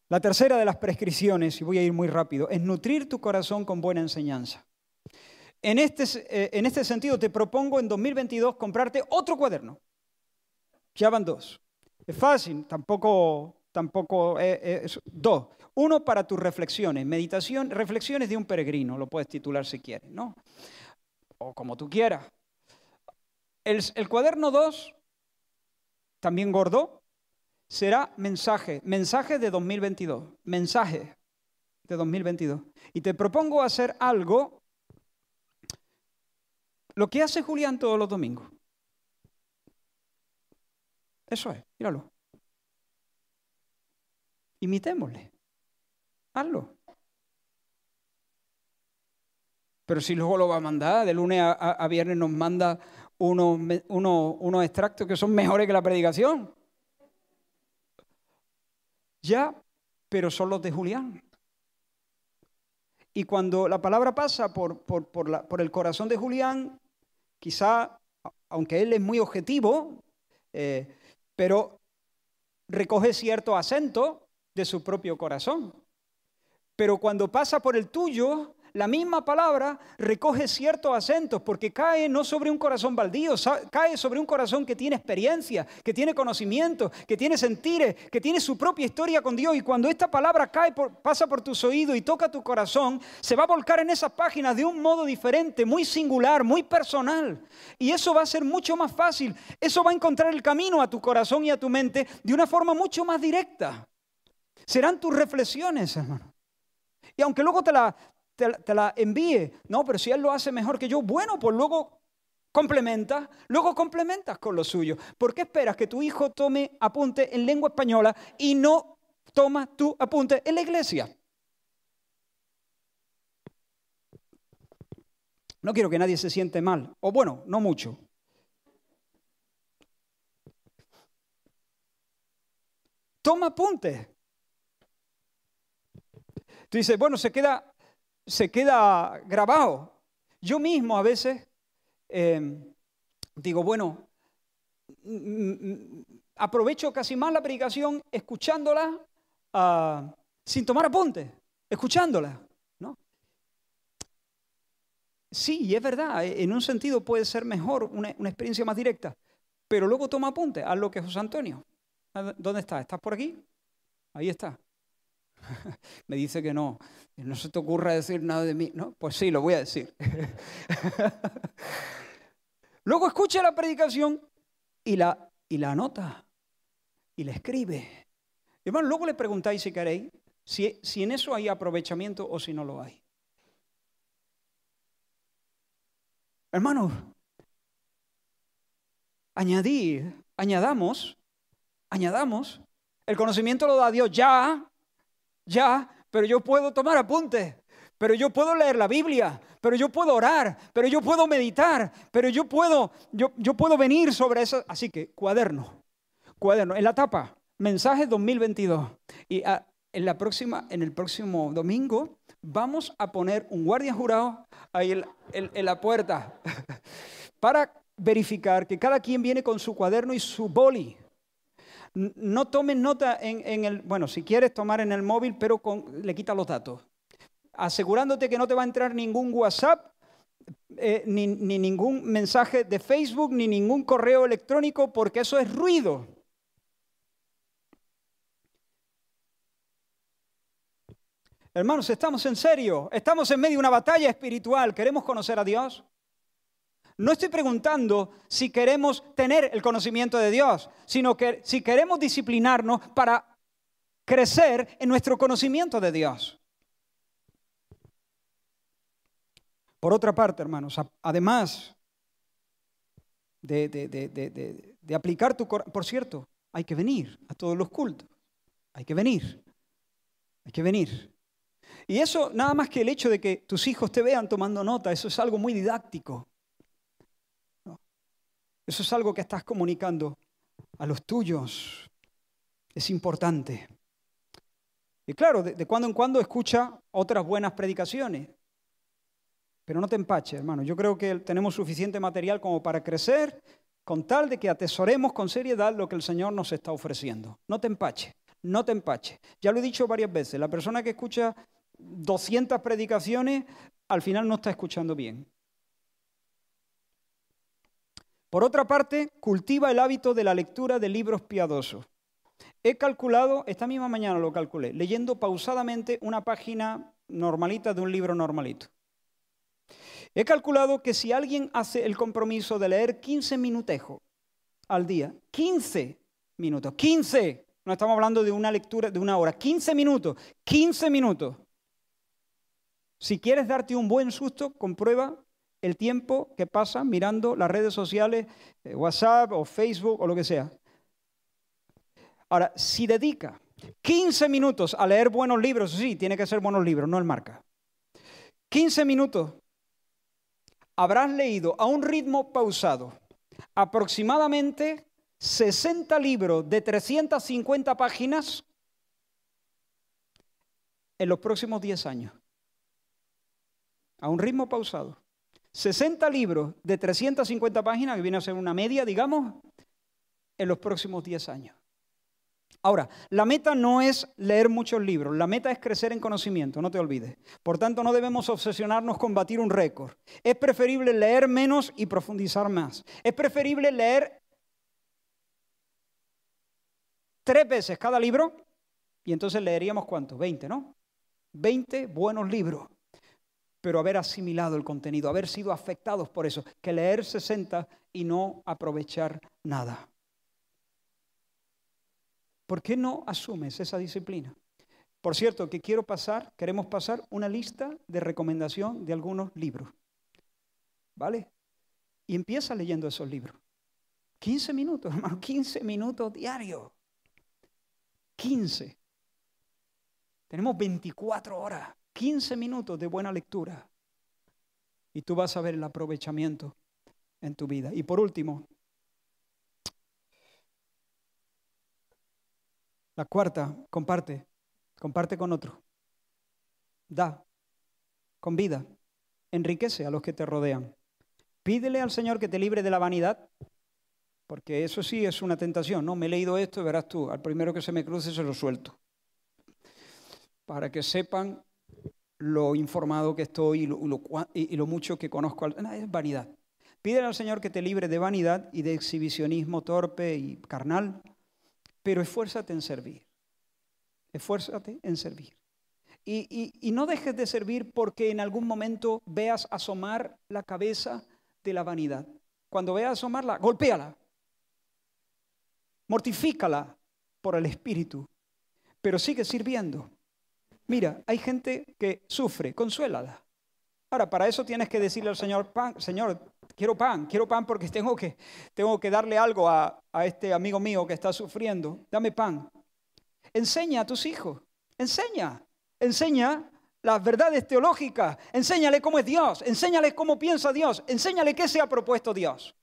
La tercera de las prescripciones, y voy a ir muy rápido, es nutrir tu corazón con buena enseñanza. En este, eh, en este sentido, te propongo en 2022 comprarte otro cuaderno. Ya van dos. Es fácil, tampoco, tampoco es dos. Uno para tus reflexiones, meditación, reflexiones de un peregrino, lo puedes titular si quieres, ¿no? O como tú quieras. El, el cuaderno 2, también gordo, será mensaje, mensaje de 2022, mensaje de 2022. Y te propongo hacer algo, lo que hace Julián todos los domingos. Eso es, míralo. Imitémosle. Hazlo. Pero si luego lo va a mandar, de lunes a, viernes nos manda unos, unos extractos que son mejores que la predicación. Ya, pero son los de Julián. Y cuando la palabra pasa por, por, el corazón de Julián, quizá, aunque él es muy objetivo, eh, pero recoge cierto acento de su propio corazón. Pero cuando pasa por el tuyo, la misma palabra recoge ciertos acentos porque cae no sobre un corazón baldío, cae sobre un corazón que tiene experiencia, que tiene conocimiento, que tiene sentires, que tiene su propia historia con Dios. Y cuando esta palabra cae, pasa por tus oídos y toca tu corazón, se va a volcar en esas páginas de un modo diferente, muy singular, muy personal. Y eso va a ser mucho más fácil. Eso va a encontrar el camino a tu corazón y a tu mente de una forma mucho más directa. Serán tus reflexiones, hermano. Y aunque luego te la, te, la envíe. No, pero si él lo hace mejor que yo, bueno, pues luego complementas, luego complementas con lo suyo. ¿Por qué esperas que tu hijo tome apunte en lengua española y no toma tu apunte en la iglesia? No quiero que nadie se siente mal, o bueno, no mucho. Toma apunte. Tú dices, bueno, se queda se queda grabado. Yo mismo a veces em, digo, bueno, mm, mm, aprovecho casi más la predicación escuchándola ah, sin tomar apuntes, escuchándola. ¿no? Sí, es verdad, e, en un sentido puede ser mejor, una, una experiencia más directa, pero luego toma apuntes, haz lo que José Antonio. ¿Dónde estás? ¿Estás por aquí? Ahí está. Me dice que no. No se te ocurra decir nada de mí. No, pues sí, lo voy a decir. Luego escucha la predicación y la, y la anota y la escribe. Hermano, luego le preguntáis si queréis si, si en eso hay aprovechamiento o si no lo hay. Hermanos, añadir, añadamos, añadamos, el conocimiento lo da Dios ya, ya, pero yo puedo tomar apuntes, pero yo puedo leer la Biblia, pero yo puedo orar, pero yo puedo meditar, pero yo puedo, yo, yo puedo venir sobre eso. Así que cuaderno, cuaderno, en la tapa, mensaje 2022. Y ah, en, la próxima, en el próximo domingo vamos a poner un guardia jurado ahí en la puerta para verificar que cada quien viene con su cuaderno y su boli. No tomes nota en, el, bueno, si quieres tomar en el móvil, pero le quita los datos. Asegurándote que no te va a entrar ningún WhatsApp, eh, ni, ni ningún mensaje de Facebook, ni ningún correo electrónico, porque eso es ruido. Hermanos, estamos en serio, estamos en medio de una batalla espiritual, queremos conocer a Dios. No estoy preguntando si queremos tener el conocimiento de Dios, sino que si queremos disciplinarnos para crecer en nuestro conocimiento de Dios. Por otra parte, hermanos, además de, aplicar tu corazón, por cierto, hay que venir a todos los cultos, hay que venir, hay que venir. Y eso, nada más que el hecho de que tus hijos te vean tomando nota, eso es algo muy didáctico. Eso es algo que estás comunicando a los tuyos. es importante. Y claro, de, cuando en cuando escucha otras buenas predicaciones. Pero no te empache, hermano. Yo creo que tenemos suficiente material como para crecer con tal de que atesoremos con seriedad lo que el Señor nos está ofreciendo. No te empache, no te empache. Ya lo he dicho varias veces, la persona que escucha 200 predicaciones al final no está escuchando bien. Por otra parte, cultiva el hábito de la lectura de libros piadosos. He calculado, esta misma mañana lo calculé, leyendo pausadamente una página normalita de un libro normalito. He calculado que si alguien hace el compromiso de leer 15 minutejos al día, 15 minutos, 15, no estamos hablando de una lectura de una hora, 15 minutos, 15 minutos. Si quieres darte un buen susto, comprueba el tiempo que pasa mirando las redes sociales, eh, WhatsApp o Facebook o lo que sea. Ahora, si dedica 15 minutos a leer buenos libros, sí, tiene que ser buenos libros, no el marca. 15 minutos, habrás leído a un ritmo pausado aproximadamente 60 libros de 350 páginas en los próximos 10 años. A un ritmo pausado. 60 libros de 350 páginas, que viene a ser una media, digamos, en los próximos 10 años. Ahora, la meta no es leer muchos libros, la meta es crecer en conocimiento, no te olvides. Por tanto, no debemos obsesionarnos con batir un récord. Es preferible leer menos y profundizar más. Es preferible leer tres veces cada libro y entonces leeríamos cuánto? 20, ¿no? 20 buenos libros pero haber asimilado el contenido, haber sido afectados por eso, que leer 60 y no aprovechar nada. ¿Por qué no asumes esa disciplina? Por cierto, que quiero pasar, queremos pasar una lista de recomendación de algunos libros. ¿Vale? Y empieza leyendo esos libros. 15 minutos, hermano, 15 minutos diarios. 15. Tenemos 24 horas. 15 minutos de buena lectura y tú vas a ver el aprovechamiento en tu vida. Y por último, la cuarta, comparte, comparte con otro. Da, convida, enriquece a los que te rodean. Pídele al Señor que te libre de la vanidad, porque eso sí es una tentación, ¿no? Me he leído esto, verás tú, al primero que se me cruce se lo suelto. Para que sepan lo informado que estoy y lo, mucho que conozco. es vanidad. Pídele al Señor que te libre de vanidad y de exhibicionismo torpe y carnal, pero esfuérzate en servir. Esfuérzate en servir. Y, no dejes de servir porque en algún momento veas asomar la cabeza de la vanidad. Cuando veas asomarla, golpéala. Mortifícala por el Espíritu. Pero sigue sirviendo. Mira, hay gente que sufre, consuélala. Ahora, para eso tienes que decirle al Señor, pan, Señor, quiero pan, quiero pan porque tengo que, tengo que darle algo a, a este amigo mío que está sufriendo. Dame pan. Enseña a tus hijos, enseña, enseña las verdades teológicas, enséñale cómo es Dios, enséñale cómo piensa Dios, enséñale qué se ha propuesto Dios.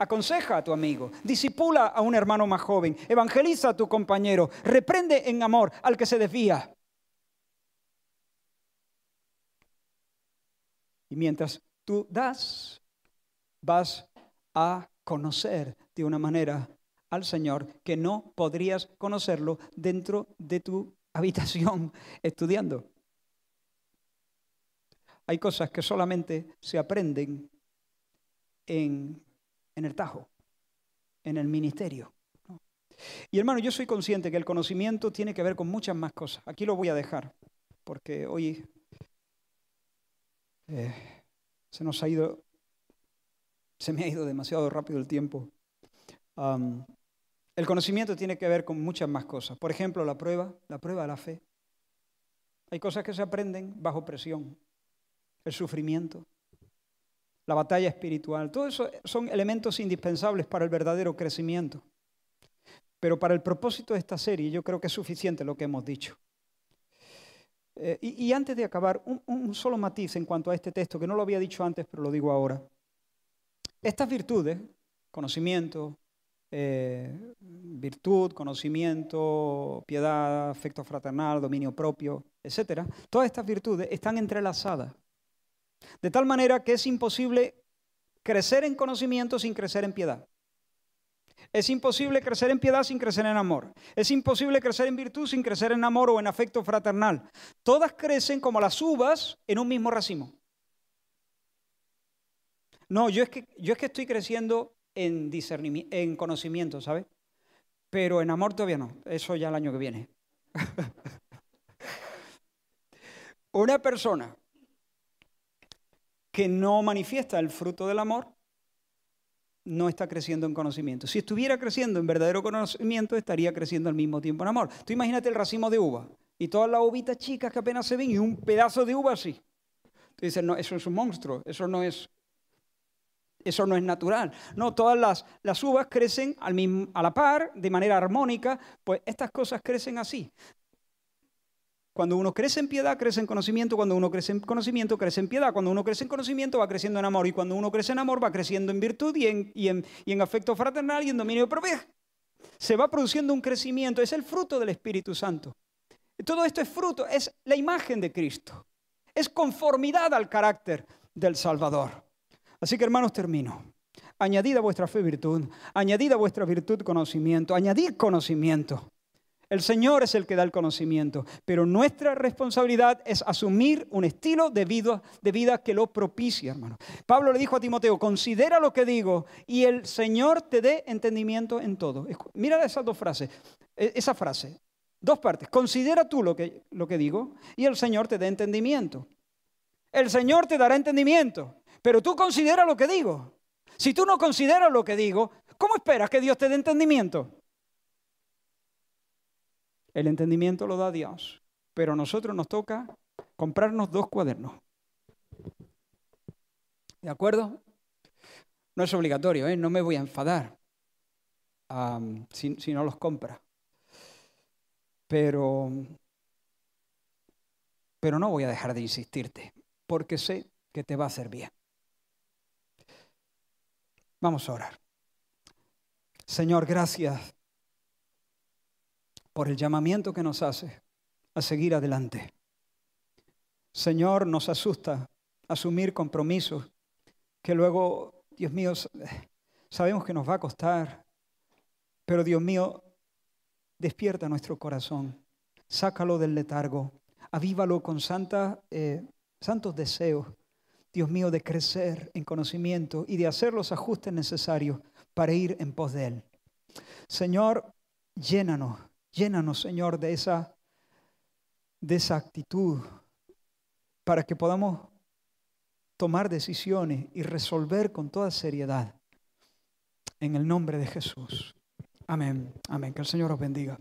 Aconseja a tu amigo, disipula a un hermano más joven, evangeliza a tu compañero, reprende en amor al que se desvía. Y mientras tú das, vas a conocer de una manera al Señor que no podrías conocerlo dentro de tu habitación estudiando. Hay cosas que solamente se aprenden en en el Tajo, en el ministerio. Y hermano, yo soy consciente que el conocimiento tiene que ver con muchas más cosas. Aquí lo voy a dejar, porque hoy eh, se nos ha ido, se me ha ido demasiado rápido el tiempo. el conocimiento tiene que ver con muchas más cosas. Por ejemplo, la prueba, la prueba de la fe. Hay cosas que se aprenden bajo presión. El sufrimiento, la batalla espiritual. Todo eso son elementos indispensables para el verdadero crecimiento. Pero para el propósito de esta serie yo creo que es suficiente lo que hemos dicho. Eh, y, antes de acabar, un, solo matiz en cuanto a este texto, que no lo había dicho antes, pero lo digo ahora. Estas virtudes, conocimiento, eh, virtud, conocimiento, piedad, afecto fraternal, dominio propio, etc. Todas estas virtudes están entrelazadas. De tal manera que es imposible crecer en conocimiento sin crecer en piedad. Es imposible crecer en piedad sin crecer en amor. Es imposible crecer en virtud sin crecer en amor o en afecto fraternal. Todas crecen como las uvas en un mismo racimo. No, yo es que, yo es que estoy creciendo en, discernimiento, en conocimiento, ¿sabes? Pero en amor todavía no. Eso ya el año que viene. Una persona que no manifiesta el fruto del amor no está creciendo en conocimiento. Si estuviera creciendo en verdadero conocimiento, estaría creciendo al mismo tiempo en amor. Tú imagínate el racimo de uva y todas las uvitas chicas que apenas se ven y un pedazo de uva así. Tú dices, no, eso es un monstruo, eso no es, eso no es natural. No, todas las, las uvas crecen al mismo, a la par, de manera armónica, pues estas cosas crecen así. Cuando uno crece en piedad, crece en conocimiento. Cuando uno crece en conocimiento, crece en piedad. Cuando uno crece en conocimiento, va creciendo en amor. Y cuando uno crece en amor, va creciendo en virtud y en, afecto fraternal y en dominio propio. Se va produciendo un crecimiento. Es el fruto del Espíritu Santo. Todo esto es fruto, es la imagen de Cristo. Es conformidad al carácter del Salvador. Así que hermanos, termino. Añadid a vuestra fe virtud, añadid a vuestra virtud conocimiento, añadid conocimiento. El Señor es el que da el conocimiento, pero nuestra responsabilidad es asumir un estilo de vida, de vida que lo propicia, hermano. Pablo le dijo a Timoteo, considera lo que digo y el Señor te dé entendimiento en todo. Mira esas dos frases, e, esa frase, dos partes. Considera tú lo que, lo que digo y el Señor te dé entendimiento. El Señor te dará entendimiento, pero tú considera lo que digo. Si tú no consideras lo que digo, ¿cómo esperas que Dios te dé entendimiento? El entendimiento lo da Dios, pero a nosotros nos toca comprarnos dos cuadernos. ¿De acuerdo? No es obligatorio, ¿eh? no me voy a enfadar si, no los compra. Pero, pero no voy a dejar de insistirte, porque sé que te va a hacer bien. Vamos a orar. Señor, gracias por el llamamiento que nos hace a seguir adelante. Señor, nos asusta asumir compromisos que luego, Dios mío, sabemos que nos va a costar, pero Dios mío, despierta nuestro corazón, sácalo del letargo, avívalo con eh, santos deseos, Dios mío, de crecer en conocimiento y de hacer los ajustes necesarios para ir en pos de Él. Señor, llénanos Llénanos, Señor, de esa, de esa actitud para que podamos tomar decisiones y resolver con toda seriedad. En el nombre de Jesús. Amén. Amén. Que el Señor os bendiga.